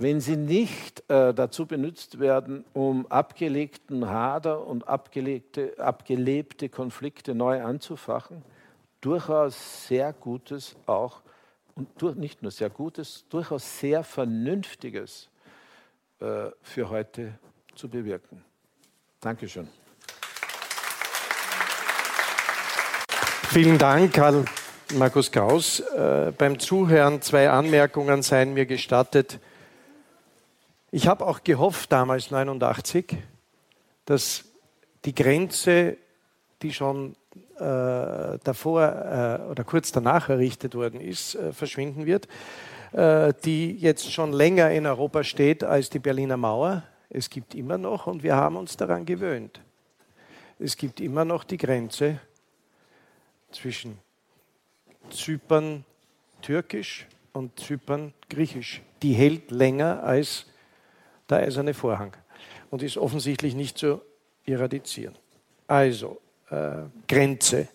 wenn sie nicht äh, dazu benutzt werden, um abgelegten Hader und abgelegte, abgelebte Konflikte neu anzufachen, durchaus sehr Gutes auch, und nicht nur sehr Gutes, durchaus sehr Vernünftiges äh, für heute zu bewirken. Dankeschön. Vielen Dank, Karl Markus Gauss. Äh, beim Zuhören zwei Anmerkungen seien mir gestattet. Ich habe auch gehofft damals, 89, dass die Grenze, die schon davor äh, oder kurz danach errichtet worden ist, äh, verschwinden wird, äh, die jetzt schon länger in Europa steht als die Berliner Mauer. Es gibt immer noch, und wir haben uns daran gewöhnt, es gibt immer noch die Grenze zwischen Zypern türkisch und Zypern griechisch. Die hält länger als der eiserne Vorhang und ist offensichtlich nicht zu eradizieren. Also, äh, Grenze.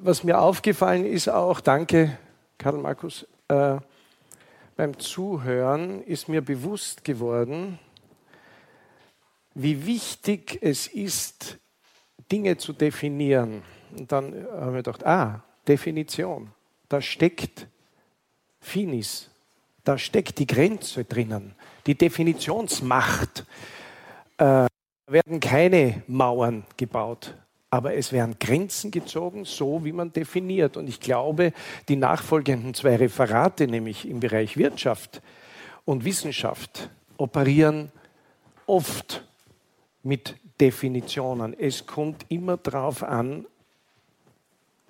Was mir aufgefallen ist auch, danke Karl Markus, äh, beim Zuhören ist mir bewusst geworden, wie wichtig es ist, Dinge zu definieren. Und dann haben wir gedacht, ah, Definition, da steckt Finis, da steckt die Grenze drinnen die Definitionsmacht. Äh, werden keine Mauern gebaut, aber es werden Grenzen gezogen, so wie man definiert. Und ich glaube, die nachfolgenden zwei Referate, nämlich im Bereich Wirtschaft und Wissenschaft, operieren oft mit Definitionen. Es kommt immer darauf an,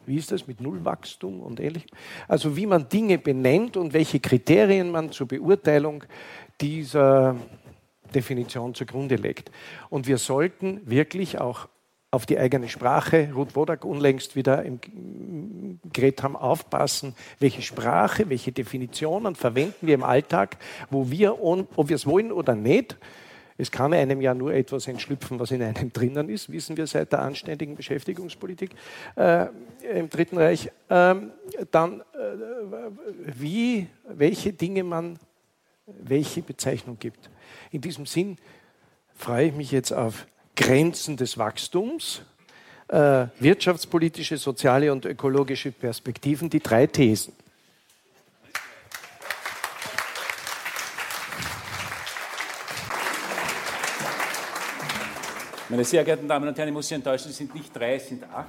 wie ist das mit Nullwachstum und ähnlichem? Also wie man Dinge benennt und welche Kriterien man zur Beurteilung dieser Definition zugrunde legt. Und wir sollten wirklich auch auf die eigene Sprache, Ruth Wodak unlängst wieder im Gerät aufpassen, welche Sprache, welche Definitionen verwenden wir im Alltag, wo wir, ob wir es wollen oder nicht, es kann einem ja nur etwas entschlüpfen, was in einem drinnen ist, wissen wir seit der anständigen Beschäftigungspolitik äh, im Dritten Reich. Ähm, dann, äh, wie, welche Dinge man welche Bezeichnung gibt. In diesem Sinn freue ich mich jetzt auf Grenzen des Wachstums, äh, wirtschaftspolitische, soziale und ökologische Perspektiven, die drei Thesen. Meine sehr geehrten Damen und Herren, ich muss Sie enttäuschen, es sind nicht drei, es sind acht.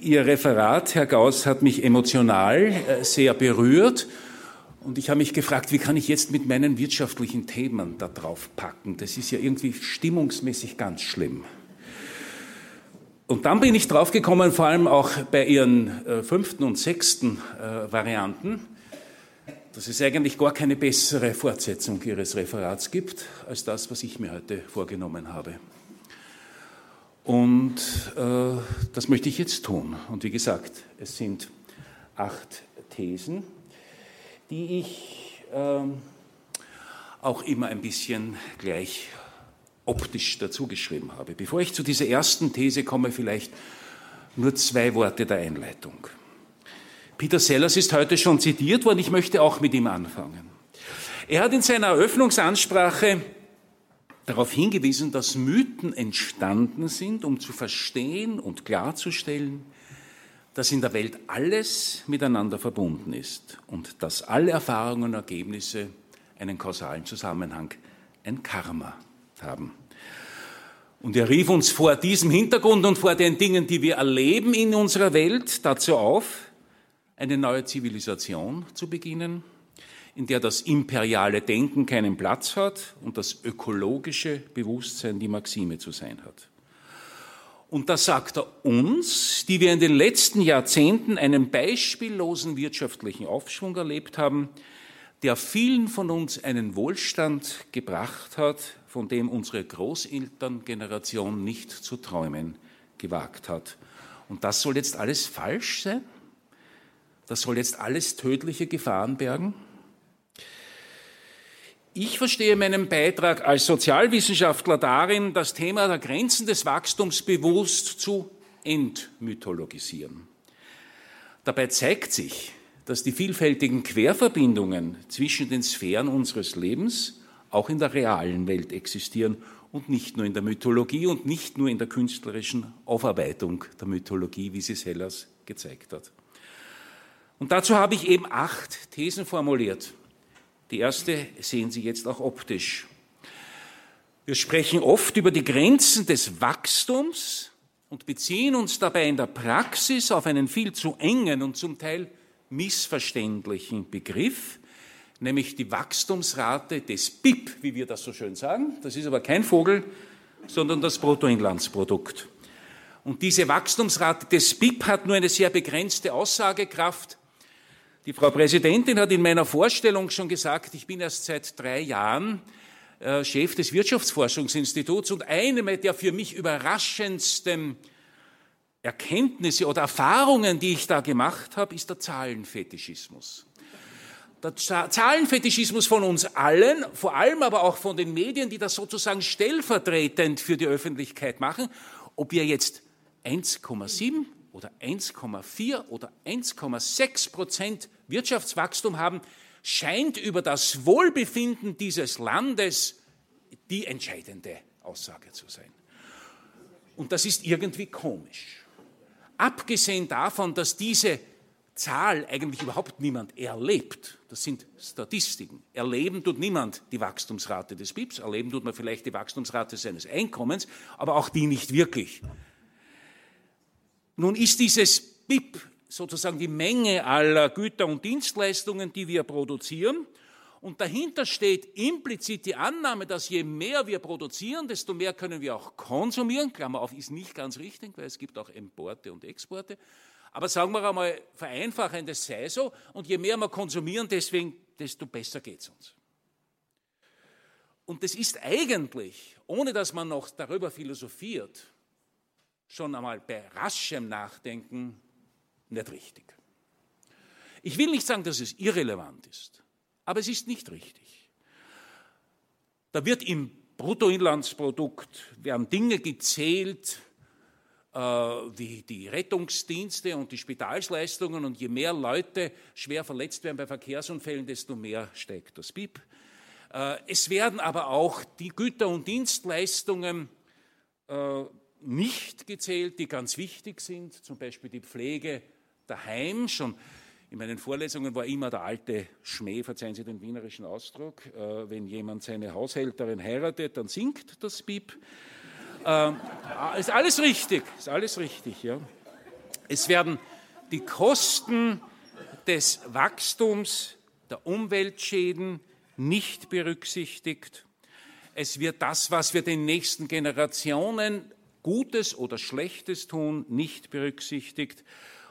Ihr Referat, Herr Gauss, hat mich emotional äh, sehr berührt und ich habe mich gefragt, wie kann ich jetzt mit meinen wirtschaftlichen Themen da drauf packen? Das ist ja irgendwie stimmungsmäßig ganz schlimm. Und dann bin ich draufgekommen, vor allem auch bei Ihren äh, fünften und sechsten äh, Varianten, dass es eigentlich gar keine bessere Fortsetzung Ihres Referats gibt, als das, was ich mir heute vorgenommen habe. Und äh, das möchte ich jetzt tun. Und wie gesagt, es sind acht Thesen die ich ähm, auch immer ein bisschen gleich optisch dazugeschrieben habe. Bevor ich zu dieser ersten These komme, vielleicht nur zwei Worte der Einleitung. Peter Sellers ist heute schon zitiert worden, ich möchte auch mit ihm anfangen. Er hat in seiner Eröffnungsansprache darauf hingewiesen, dass Mythen entstanden sind, um zu verstehen und klarzustellen, dass in der Welt alles miteinander verbunden ist und dass alle Erfahrungen und Ergebnisse einen kausalen Zusammenhang, ein Karma haben. Und er rief uns vor diesem Hintergrund und vor den Dingen, die wir erleben in unserer Welt, dazu auf, eine neue Zivilisation zu beginnen, in der das imperiale Denken keinen Platz hat und das ökologische Bewusstsein die Maxime zu sein hat. Und das sagt er uns, die wir in den letzten Jahrzehnten einen beispiellosen wirtschaftlichen Aufschwung erlebt haben, der vielen von uns einen Wohlstand gebracht hat, von dem unsere Großelterngeneration nicht zu träumen gewagt hat. Und das soll jetzt alles falsch sein? Das soll jetzt alles tödliche Gefahren bergen? Ich verstehe meinen Beitrag als Sozialwissenschaftler darin, das Thema der Grenzen des Wachstums bewusst zu entmythologisieren. Dabei zeigt sich, dass die vielfältigen Querverbindungen zwischen den Sphären unseres Lebens auch in der realen Welt existieren und nicht nur in der Mythologie und nicht nur in der künstlerischen Aufarbeitung der Mythologie, wie sie Sellers gezeigt hat. Und dazu habe ich eben acht Thesen formuliert. Die erste sehen Sie jetzt auch optisch. Wir sprechen oft über die Grenzen des Wachstums und beziehen uns dabei in der Praxis auf einen viel zu engen und zum Teil missverständlichen Begriff, nämlich die Wachstumsrate des BIP, wie wir das so schön sagen. Das ist aber kein Vogel, sondern das Bruttoinlandsprodukt. Und diese Wachstumsrate des BIP hat nur eine sehr begrenzte Aussagekraft. Die Frau Präsidentin hat in meiner Vorstellung schon gesagt, ich bin erst seit drei Jahren äh, Chef des Wirtschaftsforschungsinstituts und eine der für mich überraschendsten Erkenntnisse oder Erfahrungen, die ich da gemacht habe, ist der Zahlenfetischismus. Der Zahlenfetischismus von uns allen, vor allem aber auch von den Medien, die das sozusagen stellvertretend für die Öffentlichkeit machen, ob wir jetzt 1,7 oder 1,4 oder 1,6 Prozent Wirtschaftswachstum haben, scheint über das Wohlbefinden dieses Landes die entscheidende Aussage zu sein. Und das ist irgendwie komisch. Abgesehen davon, dass diese Zahl eigentlich überhaupt niemand erlebt. Das sind Statistiken. Erleben tut niemand die Wachstumsrate des BIPs, erleben tut man vielleicht die Wachstumsrate seines Einkommens, aber auch die nicht wirklich. Nun ist dieses BIP sozusagen die Menge aller Güter und Dienstleistungen, die wir produzieren. Und dahinter steht implizit die Annahme, dass je mehr wir produzieren, desto mehr können wir auch konsumieren. Klammer auf, ist nicht ganz richtig, weil es gibt auch Importe und Exporte. Aber sagen wir einmal vereinfachend, es sei so. Und je mehr wir konsumieren, deswegen, desto besser geht es uns. Und das ist eigentlich, ohne dass man noch darüber philosophiert, schon einmal bei raschem Nachdenken nicht richtig. Ich will nicht sagen, dass es irrelevant ist, aber es ist nicht richtig. Da wird im Bruttoinlandsprodukt werden Dinge gezählt, äh, wie die Rettungsdienste und die Spitalsleistungen und je mehr Leute schwer verletzt werden bei Verkehrsunfällen, desto mehr steigt das BIP. Äh, es werden aber auch die Güter und Dienstleistungen äh, nicht gezählt, die ganz wichtig sind, zum Beispiel die Pflege daheim. Schon in meinen Vorlesungen war immer der alte Schmäh, verzeihen Sie den wienerischen Ausdruck, äh, wenn jemand seine Haushälterin heiratet, dann sinkt das Bib. Äh, ist alles richtig, ist alles richtig. Ja. Es werden die Kosten des Wachstums, der Umweltschäden nicht berücksichtigt. Es wird das, was wir den nächsten Generationen Gutes oder Schlechtes tun, nicht berücksichtigt.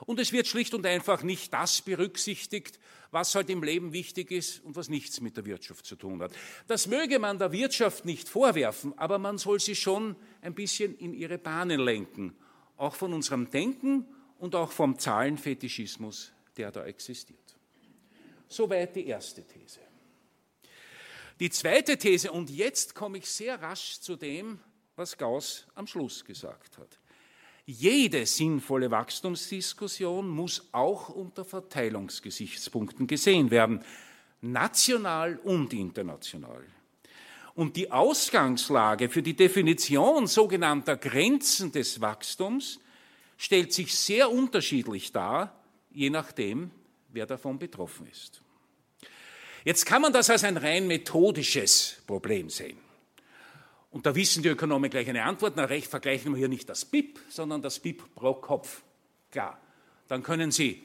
Und es wird schlicht und einfach nicht das berücksichtigt, was halt im Leben wichtig ist und was nichts mit der Wirtschaft zu tun hat. Das möge man der Wirtschaft nicht vorwerfen, aber man soll sie schon ein bisschen in ihre Bahnen lenken, auch von unserem Denken und auch vom Zahlenfetischismus, der da existiert. Soweit die erste These. Die zweite These, und jetzt komme ich sehr rasch zu dem, was Gauss am Schluss gesagt hat. Jede sinnvolle Wachstumsdiskussion muss auch unter Verteilungsgesichtspunkten gesehen werden, national und international. Und die Ausgangslage für die Definition sogenannter Grenzen des Wachstums stellt sich sehr unterschiedlich dar, je nachdem, wer davon betroffen ist. Jetzt kann man das als ein rein methodisches Problem sehen. Und da wissen die Ökonomen gleich eine Antwort. Na, recht vergleichen wir hier nicht das BIP, sondern das BIP pro Kopf. Klar. Dann können Sie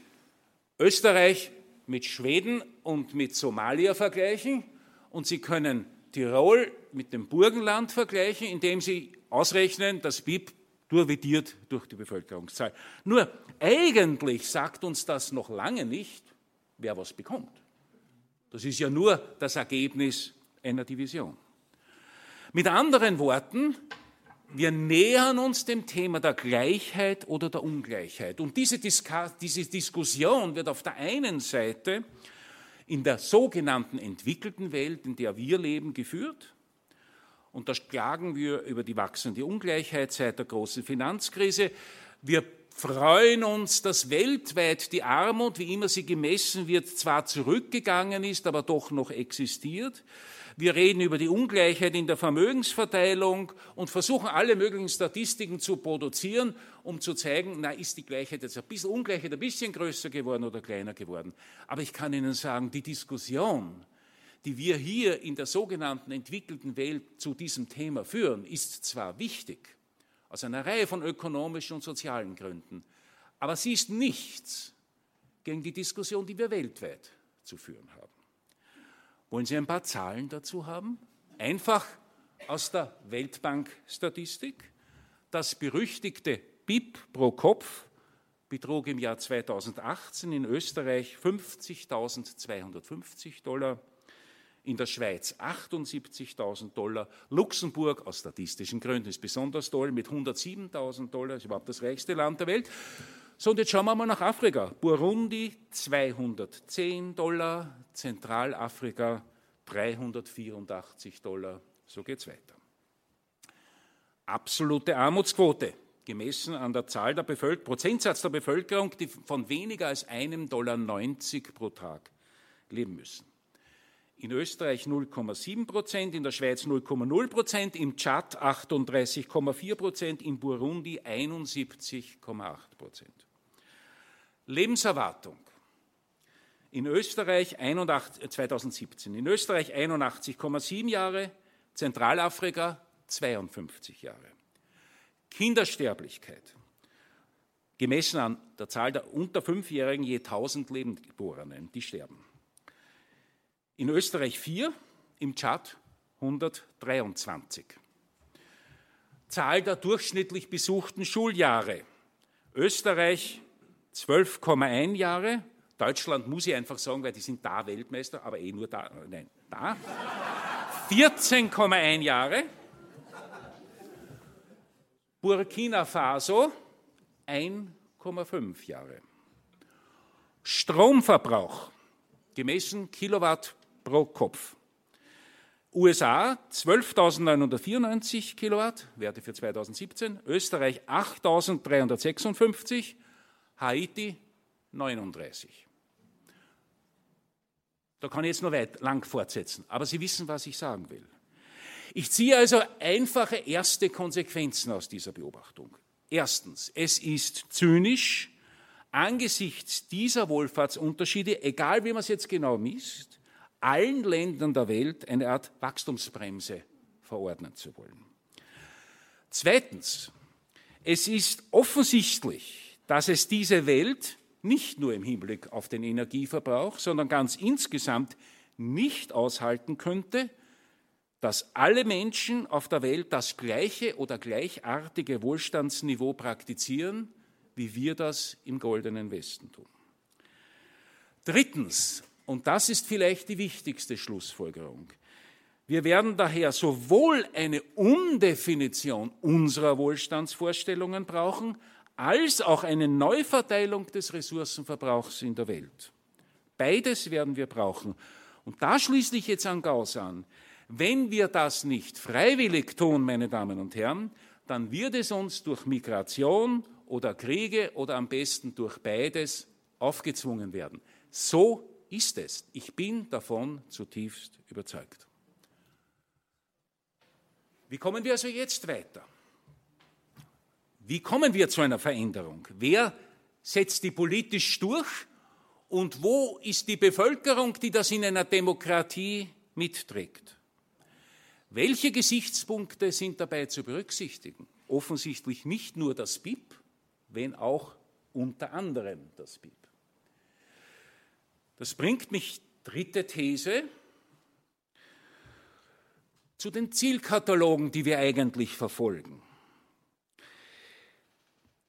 Österreich mit Schweden und mit Somalia vergleichen und Sie können Tirol mit dem Burgenland vergleichen, indem Sie ausrechnen, das BIP dividiert durch die Bevölkerungszahl. Nur eigentlich sagt uns das noch lange nicht, wer was bekommt. Das ist ja nur das Ergebnis einer Division. Mit anderen Worten, wir nähern uns dem Thema der Gleichheit oder der Ungleichheit. Und diese, diese Diskussion wird auf der einen Seite in der sogenannten entwickelten Welt, in der wir leben, geführt. Und da klagen wir über die wachsende Ungleichheit seit der großen Finanzkrise. Wir freuen uns, dass weltweit die Armut, wie immer sie gemessen wird, zwar zurückgegangen ist, aber doch noch existiert. Wir reden über die Ungleichheit in der Vermögensverteilung und versuchen alle möglichen Statistiken zu produzieren, um zu zeigen, na, ist die Gleichheit jetzt ein bisschen, Ungleichheit ein bisschen größer geworden oder kleiner geworden. Aber ich kann Ihnen sagen, die Diskussion, die wir hier in der sogenannten entwickelten Welt zu diesem Thema führen, ist zwar wichtig, aus einer Reihe von ökonomischen und sozialen Gründen, aber sie ist nichts gegen die Diskussion, die wir weltweit zu führen haben. Wollen Sie ein paar Zahlen dazu haben? Einfach aus der Weltbank-Statistik. Das berüchtigte BIP pro Kopf betrug im Jahr 2018 in Österreich 50.250 Dollar, in der Schweiz 78.000 Dollar, Luxemburg aus statistischen Gründen ist besonders toll mit 107.000 Dollar, ist überhaupt das reichste Land der Welt. So, und jetzt schauen wir mal nach Afrika. Burundi 210 Dollar, Zentralafrika 384 Dollar. So geht es weiter. Absolute Armutsquote, gemessen an der Zahl der Bevölkerung, Prozentsatz der Bevölkerung, die von weniger als einem Dollar 90 pro Tag leben müssen. In Österreich 0,7 Prozent, in der Schweiz 0,0 Prozent, im Tschad 38,4 Prozent, in Burundi 71,8 Prozent. Lebenserwartung. In Österreich 81, 2017, in Österreich 81,7 Jahre, Zentralafrika 52 Jahre. Kindersterblichkeit, gemessen an der Zahl der unter Fünfjährigen je 1000 Lebendgeborenen, die sterben. In Österreich 4, im Tschad 123. Zahl der durchschnittlich besuchten Schuljahre. Österreich 12,1 Jahre. Deutschland muss ich einfach sagen, weil die sind da Weltmeister, aber eh nur da, nein, da. 14,1 Jahre. Burkina Faso 1,5 Jahre. Stromverbrauch gemessen Kilowatt pro Kopf. USA 12.994 Kilowatt, Werte für 2017, Österreich 8.356, Haiti 39. Da kann ich jetzt noch weit lang fortsetzen, aber Sie wissen, was ich sagen will. Ich ziehe also einfache erste Konsequenzen aus dieser Beobachtung. Erstens, es ist zynisch, angesichts dieser Wohlfahrtsunterschiede, egal wie man es jetzt genau misst, allen Ländern der Welt eine Art Wachstumsbremse verordnen zu wollen. Zweitens, es ist offensichtlich, dass es diese Welt nicht nur im Hinblick auf den Energieverbrauch, sondern ganz insgesamt nicht aushalten könnte, dass alle Menschen auf der Welt das gleiche oder gleichartige Wohlstandsniveau praktizieren, wie wir das im goldenen Westen tun. Drittens, und das ist vielleicht die wichtigste Schlussfolgerung, wir werden daher sowohl eine Umdefinition unserer Wohlstandsvorstellungen brauchen, als auch eine Neuverteilung des Ressourcenverbrauchs in der Welt. Beides werden wir brauchen. Und da schließe ich jetzt an Gauss an. Wenn wir das nicht freiwillig tun, meine Damen und Herren, dann wird es uns durch Migration oder Kriege oder am besten durch beides aufgezwungen werden. So ist es. Ich bin davon zutiefst überzeugt. Wie kommen wir also jetzt weiter? Wie kommen wir zu einer Veränderung? Wer setzt die politisch durch und wo ist die Bevölkerung, die das in einer Demokratie mitträgt? Welche Gesichtspunkte sind dabei zu berücksichtigen? Offensichtlich nicht nur das BIP, wenn auch unter anderem das BIP. Das bringt mich, dritte These, zu den Zielkatalogen, die wir eigentlich verfolgen.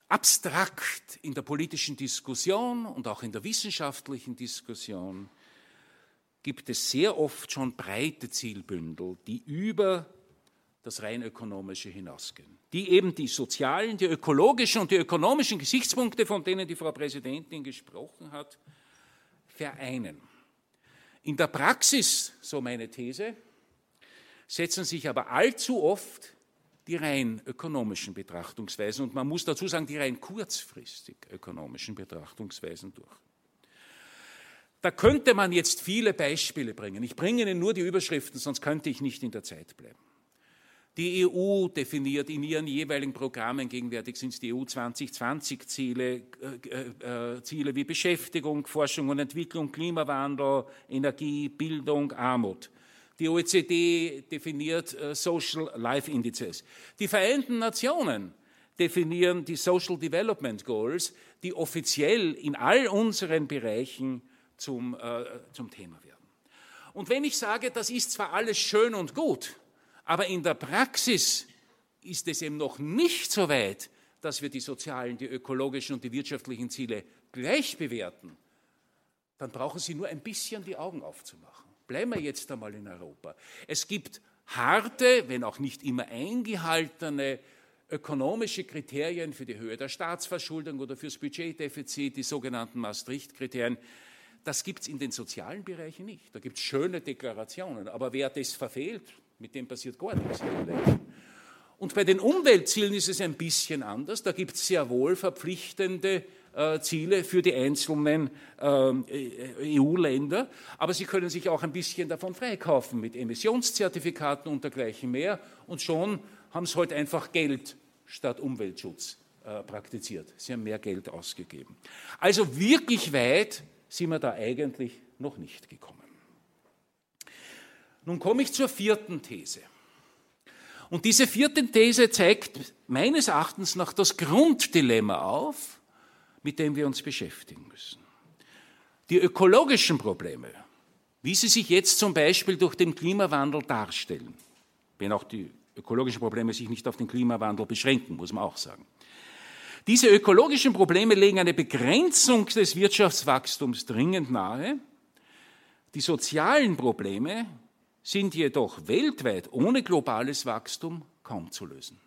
Abstrakt in der politischen Diskussion und auch in der wissenschaftlichen Diskussion gibt es sehr oft schon breite Zielbündel, die über das rein ökonomische hinausgehen, die eben die sozialen, die ökologischen und die ökonomischen Gesichtspunkte, von denen die Frau Präsidentin gesprochen hat, vereinen. In der Praxis, so meine These, setzen sich aber allzu oft die rein ökonomischen Betrachtungsweisen und man muss dazu sagen, die rein kurzfristig ökonomischen Betrachtungsweisen durch. Da könnte man jetzt viele Beispiele bringen. Ich bringe Ihnen nur die Überschriften, sonst könnte ich nicht in der Zeit bleiben. Die EU definiert in ihren jeweiligen Programmen, gegenwärtig sind es die EU 2020-Ziele, äh, äh, Ziele wie Beschäftigung, Forschung und Entwicklung, Klimawandel, Energie, Bildung, Armut. Die OECD definiert äh, Social Life Indices. Die Vereinten Nationen definieren die Social Development Goals, die offiziell in all unseren Bereichen zum, äh, zum Thema werden. Und wenn ich sage, das ist zwar alles schön und gut, aber in der Praxis ist es eben noch nicht so weit, dass wir die sozialen, die ökologischen und die wirtschaftlichen Ziele gleich bewerten, dann brauchen Sie nur ein bisschen die Augen aufzumachen. Bleiben wir jetzt einmal in Europa. Es gibt harte, wenn auch nicht immer eingehaltene ökonomische Kriterien für die Höhe der Staatsverschuldung oder fürs Budgetdefizit, die sogenannten Maastricht-Kriterien. Das gibt es in den sozialen Bereichen nicht. Da gibt es schöne Deklarationen. Aber wer das verfehlt, mit dem passiert gar nichts. Und bei den Umweltzielen ist es ein bisschen anders. Da gibt es sehr wohl verpflichtende äh, Ziele für die einzelnen ähm, äh, EU-Länder, aber sie können sich auch ein bisschen davon freikaufen mit Emissionszertifikaten und dergleichen mehr und schon haben sie heute halt einfach Geld statt Umweltschutz äh, praktiziert. Sie haben mehr Geld ausgegeben. Also wirklich weit sind wir da eigentlich noch nicht gekommen. Nun komme ich zur vierten These. Und diese vierte These zeigt meines Erachtens nach das Grunddilemma auf, mit dem wir uns beschäftigen müssen. Die ökologischen Probleme, wie sie sich jetzt zum Beispiel durch den Klimawandel darstellen, wenn auch die ökologischen Probleme sich nicht auf den Klimawandel beschränken, muss man auch sagen. Diese ökologischen Probleme legen eine Begrenzung des Wirtschaftswachstums dringend nahe. Die sozialen Probleme sind jedoch weltweit ohne globales Wachstum kaum zu lösen.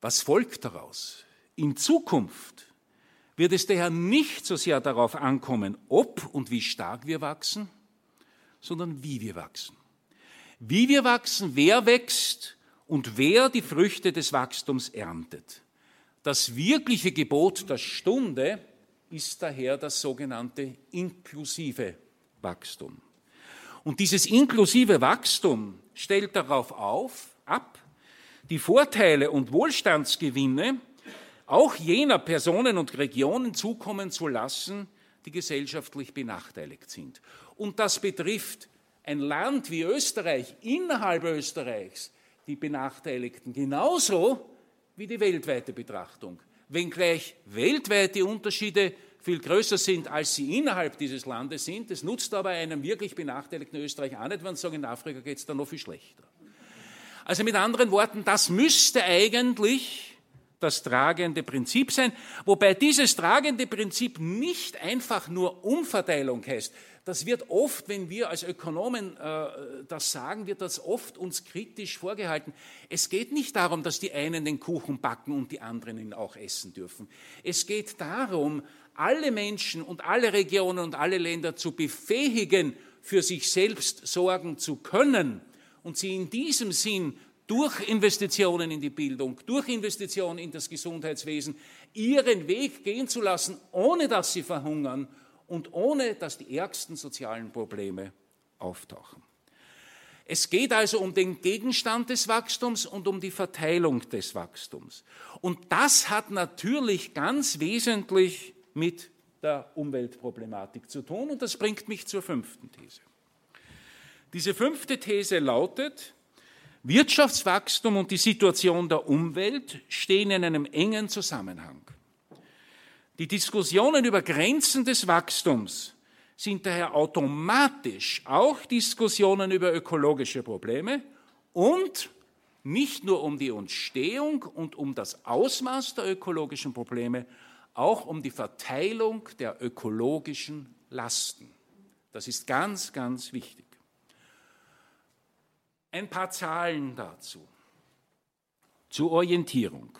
Was folgt daraus? In Zukunft wird es daher nicht so sehr darauf ankommen, ob und wie stark wir wachsen, sondern wie wir wachsen. Wie wir wachsen, wer wächst und wer die Früchte des Wachstums erntet. Das wirkliche Gebot der Stunde ist daher das sogenannte inklusive Wachstum. Und dieses inklusive Wachstum stellt darauf auf, ab, die Vorteile und Wohlstandsgewinne auch jener Personen und Regionen zukommen zu lassen, die gesellschaftlich benachteiligt sind. Und das betrifft ein Land wie Österreich, innerhalb Österreichs, die Benachteiligten genauso wie die weltweite Betrachtung. Wenngleich weltweit die Unterschiede viel größer sind, als sie innerhalb dieses Landes sind. Es nutzt aber einem wirklich benachteiligten Österreich auch nicht, wenn sie sagen, in Afrika geht es da noch viel schlechter. Also mit anderen Worten, das müsste eigentlich das tragende Prinzip sein, wobei dieses tragende Prinzip nicht einfach nur Umverteilung heißt. Das wird oft, wenn wir als Ökonomen äh, das sagen, wird das oft uns kritisch vorgehalten. Es geht nicht darum, dass die einen den Kuchen backen und die anderen ihn auch essen dürfen. Es geht darum, alle Menschen und alle Regionen und alle Länder zu befähigen, für sich selbst sorgen zu können und sie in diesem Sinn durch Investitionen in die Bildung, durch Investitionen in das Gesundheitswesen ihren Weg gehen zu lassen, ohne dass sie verhungern und ohne dass die ärgsten sozialen Probleme auftauchen. Es geht also um den Gegenstand des Wachstums und um die Verteilung des Wachstums. Und das hat natürlich ganz wesentlich mit der Umweltproblematik zu tun. Und das bringt mich zur fünften These. Diese fünfte These lautet, Wirtschaftswachstum und die Situation der Umwelt stehen in einem engen Zusammenhang. Die Diskussionen über Grenzen des Wachstums sind daher automatisch auch Diskussionen über ökologische Probleme und nicht nur um die Entstehung und um das Ausmaß der ökologischen Probleme, auch um die Verteilung der ökologischen Lasten. Das ist ganz, ganz wichtig. Ein paar Zahlen dazu. Zur Orientierung.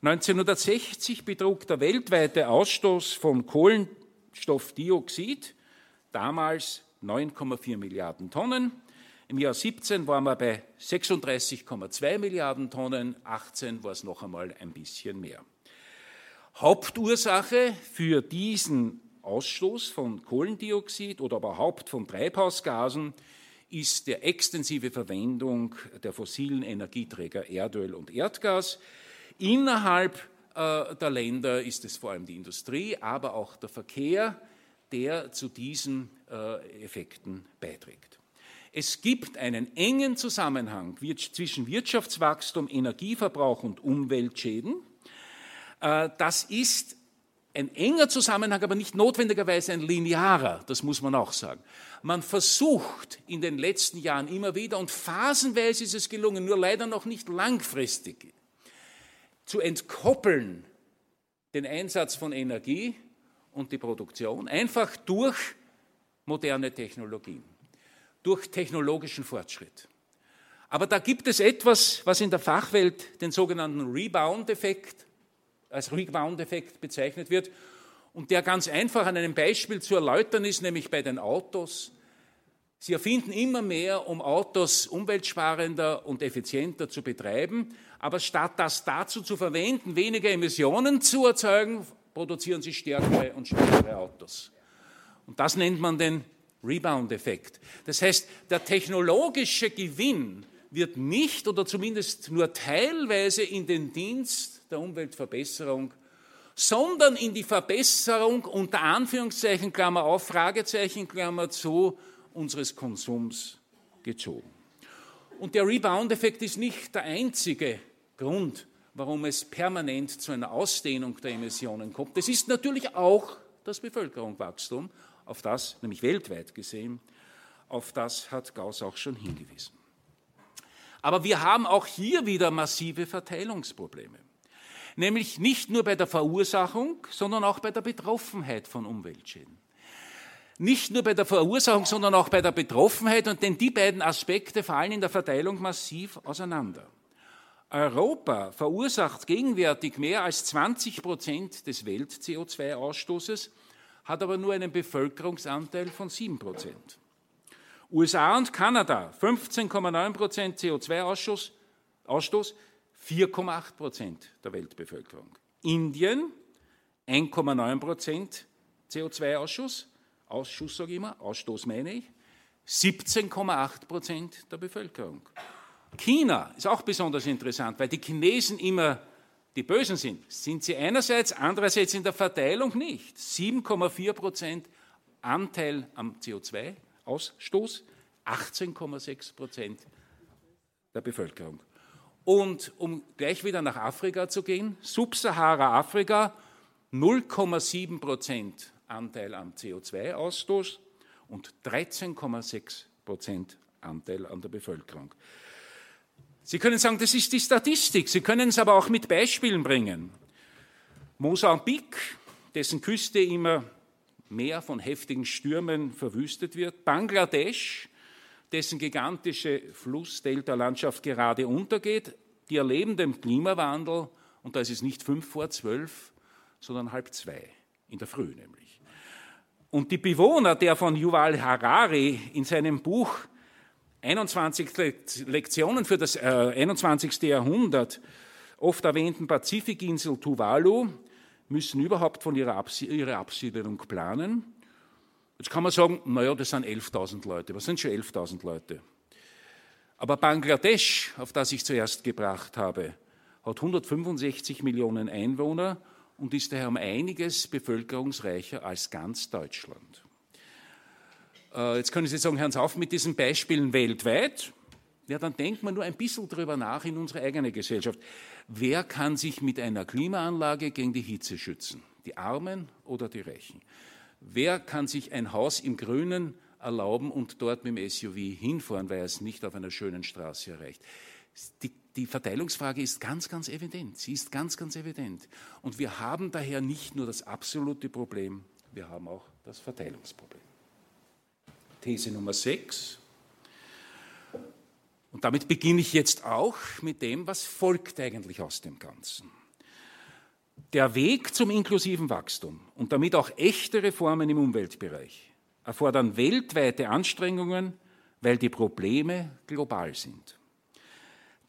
1960 betrug der weltweite Ausstoß von Kohlenstoffdioxid damals 9,4 Milliarden Tonnen. Im Jahr 17 waren wir bei 36,2 Milliarden Tonnen, 18 war es noch einmal ein bisschen mehr. Hauptursache für diesen Ausstoß von Kohlendioxid oder überhaupt von Treibhausgasen ist der extensive Verwendung der fossilen Energieträger Erdöl und Erdgas. Innerhalb äh, der Länder ist es vor allem die Industrie, aber auch der Verkehr, der zu diesen äh, Effekten beiträgt. Es gibt einen engen Zusammenhang zwischen Wirtschaftswachstum, Energieverbrauch und Umweltschäden. Äh, das ist ein enger Zusammenhang, aber nicht notwendigerweise ein linearer, das muss man auch sagen. Man versucht in den letzten Jahren immer wieder, und phasenweise ist es gelungen, nur leider noch nicht langfristig, zu entkoppeln den Einsatz von Energie und die Produktion, einfach durch moderne Technologien, durch technologischen Fortschritt. Aber da gibt es etwas, was in der Fachwelt den sogenannten Rebound-Effekt als Rebound-Effekt bezeichnet wird und der ganz einfach an einem Beispiel zu erläutern ist, nämlich bei den Autos. Sie erfinden immer mehr, um Autos umweltsparender und effizienter zu betreiben, aber statt das dazu zu verwenden, weniger Emissionen zu erzeugen, produzieren sie stärkere und schnellere Autos. Und das nennt man den Rebound-Effekt. Das heißt, der technologische Gewinn wird nicht oder zumindest nur teilweise in den Dienst der Umweltverbesserung, sondern in die Verbesserung unter Anführungszeichen, Klammer auf, Fragezeichen, Klammer zu, unseres Konsums gezogen. Und der Rebound-Effekt ist nicht der einzige Grund, warum es permanent zu einer Ausdehnung der Emissionen kommt. Das ist natürlich auch das Bevölkerungswachstum, auf das, nämlich weltweit gesehen, auf das hat Gauss auch schon hingewiesen. Aber wir haben auch hier wieder massive Verteilungsprobleme. Nämlich nicht nur bei der Verursachung, sondern auch bei der Betroffenheit von Umweltschäden. Nicht nur bei der Verursachung, sondern auch bei der Betroffenheit, und denn die beiden Aspekte fallen in der Verteilung massiv auseinander. Europa verursacht gegenwärtig mehr als 20 Prozent des Welt-CO2-Ausstoßes, hat aber nur einen Bevölkerungsanteil von 7 Prozent. USA und Kanada 15,9 Prozent CO2-Ausstoß, 4,8 Prozent der Weltbevölkerung. Indien 1,9 Prozent CO2-Ausschuss, Ausschuss sage ich immer, Ausstoß meine ich, 17,8 Prozent der Bevölkerung. China ist auch besonders interessant, weil die Chinesen immer die Bösen sind. Sind sie einerseits, andererseits in der Verteilung nicht. 7,4 Prozent Anteil am CO2-Ausstoß, 18,6 Prozent der Bevölkerung. Und um gleich wieder nach Afrika zu gehen, Subsahara-Afrika 0,7 Prozent Anteil am CO2-Ausstoß und 13,6 Prozent Anteil an der Bevölkerung. Sie können sagen, das ist die Statistik. Sie können es aber auch mit Beispielen bringen. Mosambik, dessen Küste immer mehr von heftigen Stürmen verwüstet wird. Bangladesch, dessen gigantische Flussdelta-Landschaft gerade untergeht. Die erleben den Klimawandel und da ist es nicht fünf vor zwölf, sondern halb zwei. in der Früh nämlich. Und die Bewohner der von Yuval Harari in seinem Buch 21 Lektionen für das äh, 21. Jahrhundert oft erwähnten Pazifikinsel Tuvalu müssen überhaupt von ihrer, Abs ihrer Absiedelung planen. Jetzt kann man sagen, naja, das sind 11.000 Leute. Was sind schon 11.000 Leute? Aber Bangladesch, auf das ich zuerst gebracht habe, hat 165 Millionen Einwohner und ist daher um einiges bevölkerungsreicher als ganz Deutschland. Äh, jetzt können Sie sagen, hören Sie auf mit diesen Beispielen weltweit. Ja, dann denkt man nur ein bisschen drüber nach in unsere eigene Gesellschaft. Wer kann sich mit einer Klimaanlage gegen die Hitze schützen? Die Armen oder die Reichen? Wer kann sich ein Haus im Grünen erlauben und dort mit dem SUV hinfahren, weil er es nicht auf einer schönen Straße erreicht? Die, die Verteilungsfrage ist ganz, ganz evident. Sie ist ganz, ganz evident. Und wir haben daher nicht nur das absolute Problem, wir haben auch das Verteilungsproblem. These Nummer 6. Und damit beginne ich jetzt auch mit dem, was folgt eigentlich aus dem Ganzen. Der Weg zum inklusiven Wachstum und damit auch echte Reformen im Umweltbereich erfordern weltweite Anstrengungen, weil die Probleme global sind.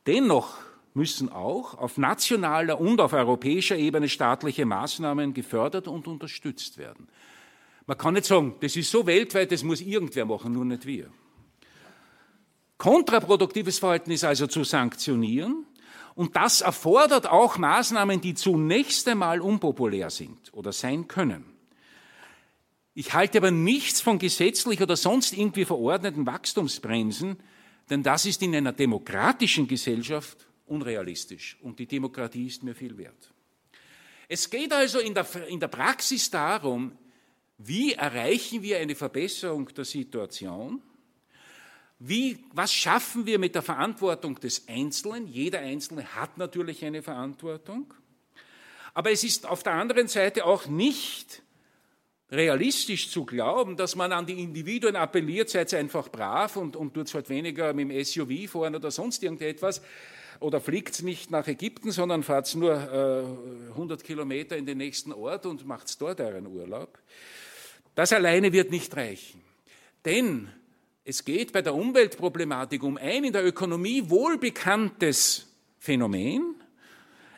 Dennoch müssen auch auf nationaler und auf europäischer Ebene staatliche Maßnahmen gefördert und unterstützt werden. Man kann nicht sagen, das ist so weltweit, das muss irgendwer machen, nur nicht wir. Kontraproduktives Verhalten ist also zu sanktionieren und das erfordert auch Maßnahmen, die zunächst einmal unpopulär sind oder sein können. Ich halte aber nichts von gesetzlich oder sonst irgendwie verordneten Wachstumsbremsen, denn das ist in einer demokratischen Gesellschaft unrealistisch und die Demokratie ist mir viel wert. Es geht also in der, in der Praxis darum, wie erreichen wir eine Verbesserung der Situation? Wie, was schaffen wir mit der Verantwortung des Einzelnen? Jeder Einzelne hat natürlich eine Verantwortung. Aber es ist auf der anderen Seite auch nicht realistisch zu glauben, dass man an die Individuen appelliert, seid einfach brav und, und tut halt weniger mit dem SUV fahren oder sonst irgendetwas. Oder fliegt nicht nach Ägypten, sondern fahrt nur äh, 100 Kilometer in den nächsten Ort und macht dort euren Urlaub. Das alleine wird nicht reichen. Denn es geht bei der Umweltproblematik um ein in der Ökonomie wohlbekanntes Phänomen,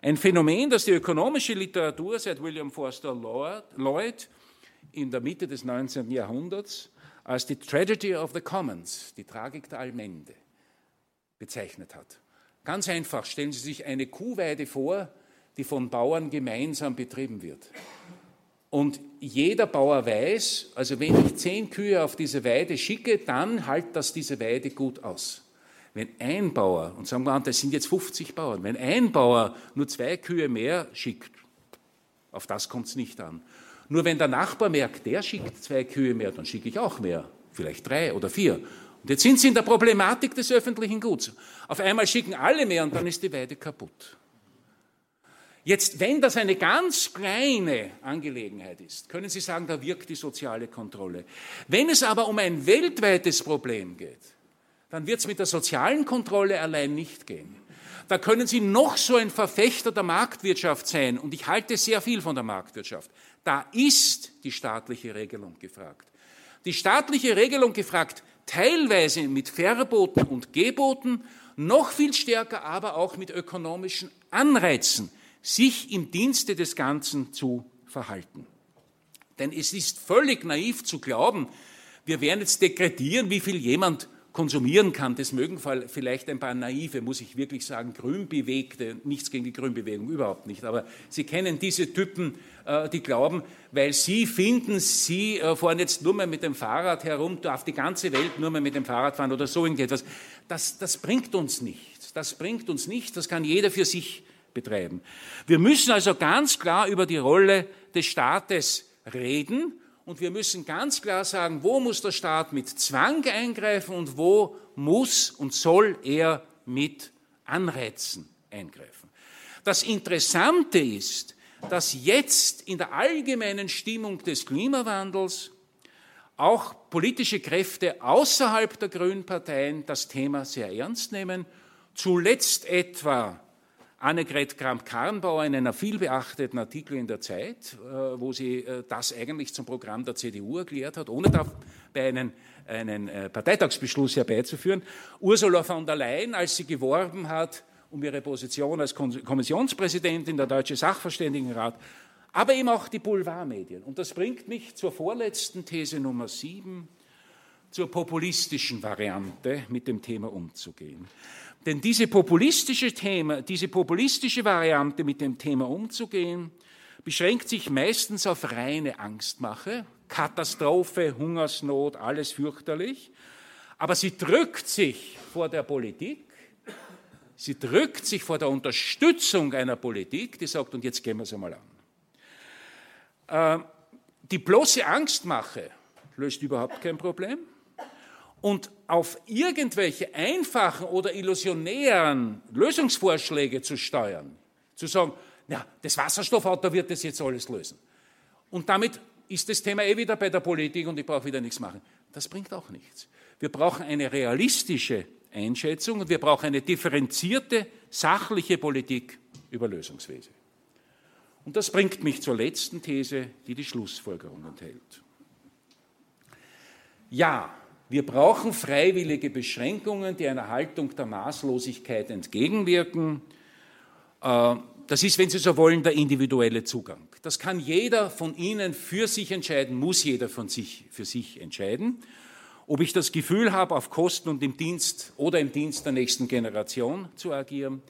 ein Phänomen, das die ökonomische Literatur seit William Forster Lloyd in der Mitte des 19. Jahrhunderts als die Tragedy of the Commons, die Tragik der Allmende, bezeichnet hat. Ganz einfach, stellen Sie sich eine Kuhweide vor, die von Bauern gemeinsam betrieben wird. Und jeder Bauer weiß, also wenn ich zehn Kühe auf diese Weide schicke, dann halt das diese Weide gut aus. Wenn ein Bauer, und sagen wir an, das sind jetzt 50 Bauern, wenn ein Bauer nur zwei Kühe mehr schickt, auf das kommt es nicht an. Nur wenn der Nachbar merkt, der schickt zwei Kühe mehr, dann schicke ich auch mehr, vielleicht drei oder vier. Und jetzt sind Sie in der Problematik des öffentlichen Guts. Auf einmal schicken alle mehr und dann ist die Weide kaputt. Jetzt, wenn das eine ganz kleine Angelegenheit ist, können Sie sagen, da wirkt die soziale Kontrolle. Wenn es aber um ein weltweites Problem geht, dann wird es mit der sozialen Kontrolle allein nicht gehen. Da können Sie noch so ein Verfechter der Marktwirtschaft sein, und ich halte sehr viel von der Marktwirtschaft. Da ist die staatliche Regelung gefragt. Die staatliche Regelung gefragt, teilweise mit Verboten und Geboten, noch viel stärker aber auch mit ökonomischen Anreizen sich im Dienste des Ganzen zu verhalten. Denn es ist völlig naiv zu glauben, wir werden jetzt dekretieren, wie viel jemand konsumieren kann. Das mögen vielleicht ein paar naive, muss ich wirklich sagen, grünbewegte, nichts gegen die Grünbewegung, überhaupt nicht. Aber Sie kennen diese Typen, äh, die glauben, weil sie finden, sie äh, fahren jetzt nur mehr mit dem Fahrrad herum, darf die ganze Welt nur mehr mit dem Fahrrad fahren oder so irgendetwas. Das, das bringt uns nichts. Das bringt uns nichts. Das kann jeder für sich betreiben. Wir müssen also ganz klar über die Rolle des Staates reden und wir müssen ganz klar sagen, wo muss der Staat mit Zwang eingreifen und wo muss und soll er mit Anreizen eingreifen. Das Interessante ist, dass jetzt in der allgemeinen Stimmung des Klimawandels auch politische Kräfte außerhalb der Grünen Parteien das Thema sehr ernst nehmen, zuletzt etwa Annegret Kramp-Karrenbauer in einer vielbeachteten Artikel in der Zeit, äh, wo sie äh, das eigentlich zum Programm der CDU erklärt hat, ohne dabei einen, einen äh, Parteitagsbeschluss herbeizuführen. Ursula von der Leyen, als sie geworben hat um ihre Position als Kommissionspräsidentin der Deutsche Sachverständigenrat, aber eben auch die Boulevardmedien. Und das bringt mich zur vorletzten These Nummer sieben, zur populistischen Variante, mit dem Thema umzugehen. Denn diese populistische, Thema, diese populistische Variante, mit dem Thema umzugehen, beschränkt sich meistens auf reine Angstmache, Katastrophe, Hungersnot, alles fürchterlich. Aber sie drückt sich vor der Politik, sie drückt sich vor der Unterstützung einer Politik, die sagt, und jetzt gehen wir es einmal an. Äh, die bloße Angstmache löst überhaupt kein Problem und auf irgendwelche einfachen oder illusionären Lösungsvorschläge zu steuern, zu sagen, ja, das Wasserstoffauto wird das jetzt alles lösen. Und damit ist das Thema eh wieder bei der Politik und ich brauche wieder nichts machen. Das bringt auch nichts. Wir brauchen eine realistische Einschätzung und wir brauchen eine differenzierte, sachliche Politik über Lösungswege. Und das bringt mich zur letzten These, die die Schlussfolgerung enthält. Ja, wir brauchen freiwillige Beschränkungen, die einer Haltung der Maßlosigkeit entgegenwirken. Äh, das ist, wenn Sie so wollen, der individuelle Zugang. Das kann jeder von Ihnen für sich entscheiden, muss jeder von sich für sich entscheiden. Ob ich das Gefühl habe, auf Kosten und im Dienst oder im Dienst der nächsten Generation zu agieren,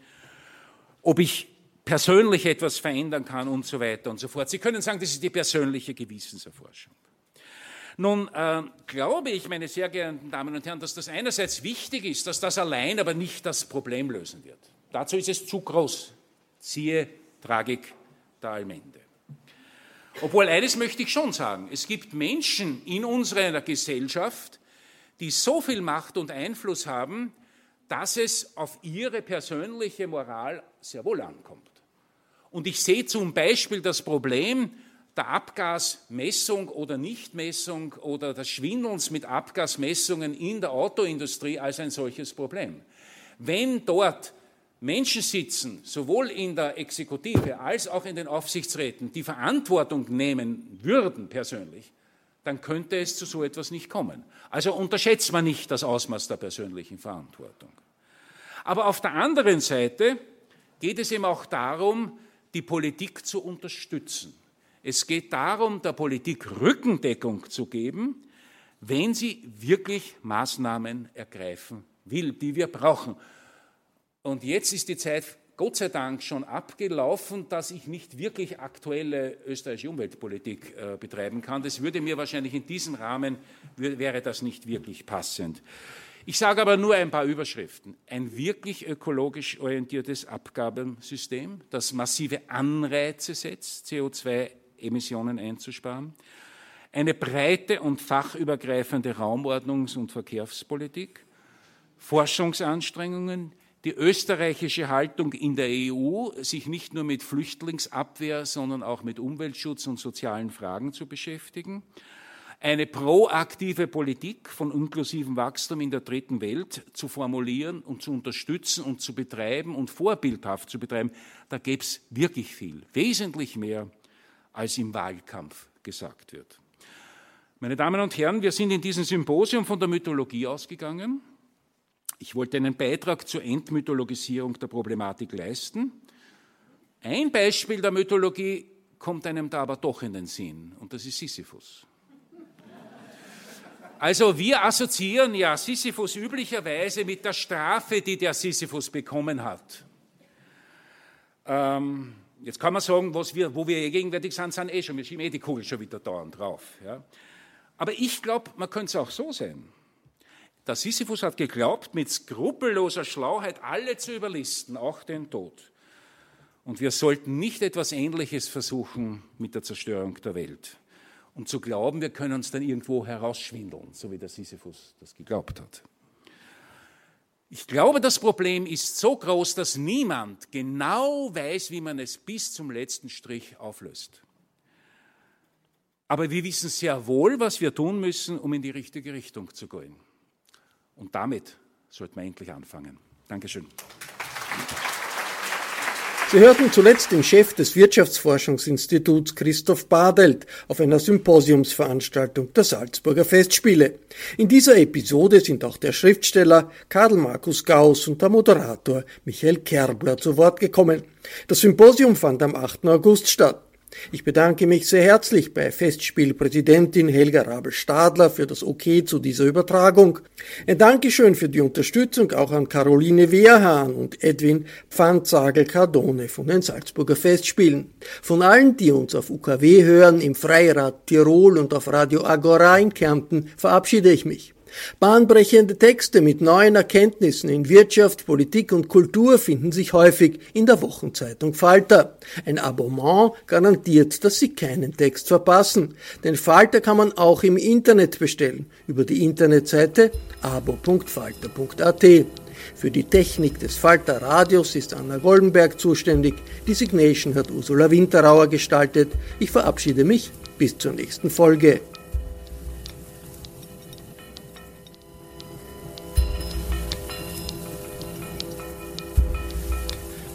ob ich persönlich etwas verändern kann und so weiter und so fort. Sie können sagen, das ist die persönliche Gewissenserforschung. Nun äh, glaube ich, meine sehr geehrten Damen und Herren, dass das einerseits wichtig ist, dass das allein aber nicht das Problem lösen wird. Dazu ist es zu groß. Siehe Tragik der Allmende. Obwohl eines möchte ich schon sagen, es gibt Menschen in unserer Gesellschaft, die so viel Macht und Einfluss haben, dass es auf ihre persönliche Moral sehr wohl ankommt. Und ich sehe zum Beispiel das Problem, der Abgasmessung oder Nichtmessung oder des Schwindelns mit Abgasmessungen in der Autoindustrie als ein solches Problem. Wenn dort Menschen sitzen, sowohl in der Exekutive als auch in den Aufsichtsräten, die Verantwortung nehmen würden persönlich, dann könnte es zu so etwas nicht kommen. Also unterschätzt man nicht das Ausmaß der persönlichen Verantwortung. Aber auf der anderen Seite geht es eben auch darum, die Politik zu unterstützen. Es geht darum, der Politik Rückendeckung zu geben, wenn sie wirklich Maßnahmen ergreifen will, die wir brauchen. Und jetzt ist die Zeit Gott sei Dank schon abgelaufen, dass ich nicht wirklich aktuelle österreichische Umweltpolitik äh, betreiben kann. Das würde mir wahrscheinlich in diesem Rahmen, wäre das nicht wirklich passend. Ich sage aber nur ein paar Überschriften. Ein wirklich ökologisch orientiertes Abgabensystem, das massive Anreize setzt, CO2 Emissionen einzusparen, eine breite und fachübergreifende Raumordnungs- und Verkehrspolitik, Forschungsanstrengungen, die österreichische Haltung in der EU, sich nicht nur mit Flüchtlingsabwehr, sondern auch mit Umweltschutz und sozialen Fragen zu beschäftigen, eine proaktive Politik von inklusivem Wachstum in der dritten Welt zu formulieren und zu unterstützen und zu betreiben und vorbildhaft zu betreiben, da gäbe es wirklich viel, wesentlich mehr als im Wahlkampf gesagt wird. Meine Damen und Herren, wir sind in diesem Symposium von der Mythologie ausgegangen. Ich wollte einen Beitrag zur Entmythologisierung der Problematik leisten. Ein Beispiel der Mythologie kommt einem da aber doch in den Sinn, und das ist Sisyphus. Also wir assoziieren ja Sisyphus üblicherweise mit der Strafe, die der Sisyphus bekommen hat. Ähm, Jetzt kann man sagen, was wir, wo wir gegenwärtig sind, sind eh schon, wir schieben eh die Kugel schon wieder dauernd drauf. Ja. Aber ich glaube, man könnte es auch so sehen. Der Sisyphus hat geglaubt, mit skrupelloser Schlauheit alle zu überlisten, auch den Tod. Und wir sollten nicht etwas Ähnliches versuchen mit der Zerstörung der Welt. Und zu glauben, wir können uns dann irgendwo herausschwindeln, so wie der Sisyphus das geglaubt hat. Ich glaube, das Problem ist so groß, dass niemand genau weiß, wie man es bis zum letzten Strich auflöst. Aber wir wissen sehr wohl, was wir tun müssen, um in die richtige Richtung zu gehen. Und damit sollten wir endlich anfangen. Dankeschön. Sie hörten zuletzt den Chef des Wirtschaftsforschungsinstituts Christoph Badelt auf einer Symposiumsveranstaltung der Salzburger Festspiele. In dieser Episode sind auch der Schriftsteller Karl Markus Gauss und der Moderator Michael Kerbler zu Wort gekommen. Das Symposium fand am 8. August statt. Ich bedanke mich sehr herzlich bei Festspielpräsidentin Helga Rabel-Stadler für das Okay zu dieser Übertragung. Ein Dankeschön für die Unterstützung auch an Caroline Wehrhahn und Edwin Pfanzagel-Cardone von den Salzburger Festspielen. Von allen, die uns auf UKW hören, im Freirad Tirol und auf Radio Agora in Kärnten, verabschiede ich mich. Bahnbrechende Texte mit neuen Erkenntnissen in Wirtschaft, Politik und Kultur finden sich häufig in der Wochenzeitung Falter. Ein Abonnement garantiert, dass Sie keinen Text verpassen. Den Falter kann man auch im Internet bestellen, über die Internetseite abo.falter.at. Für die Technik des Falter Radios ist Anna Goldenberg zuständig. Die Signation hat Ursula Winterauer gestaltet. Ich verabschiede mich. Bis zur nächsten Folge.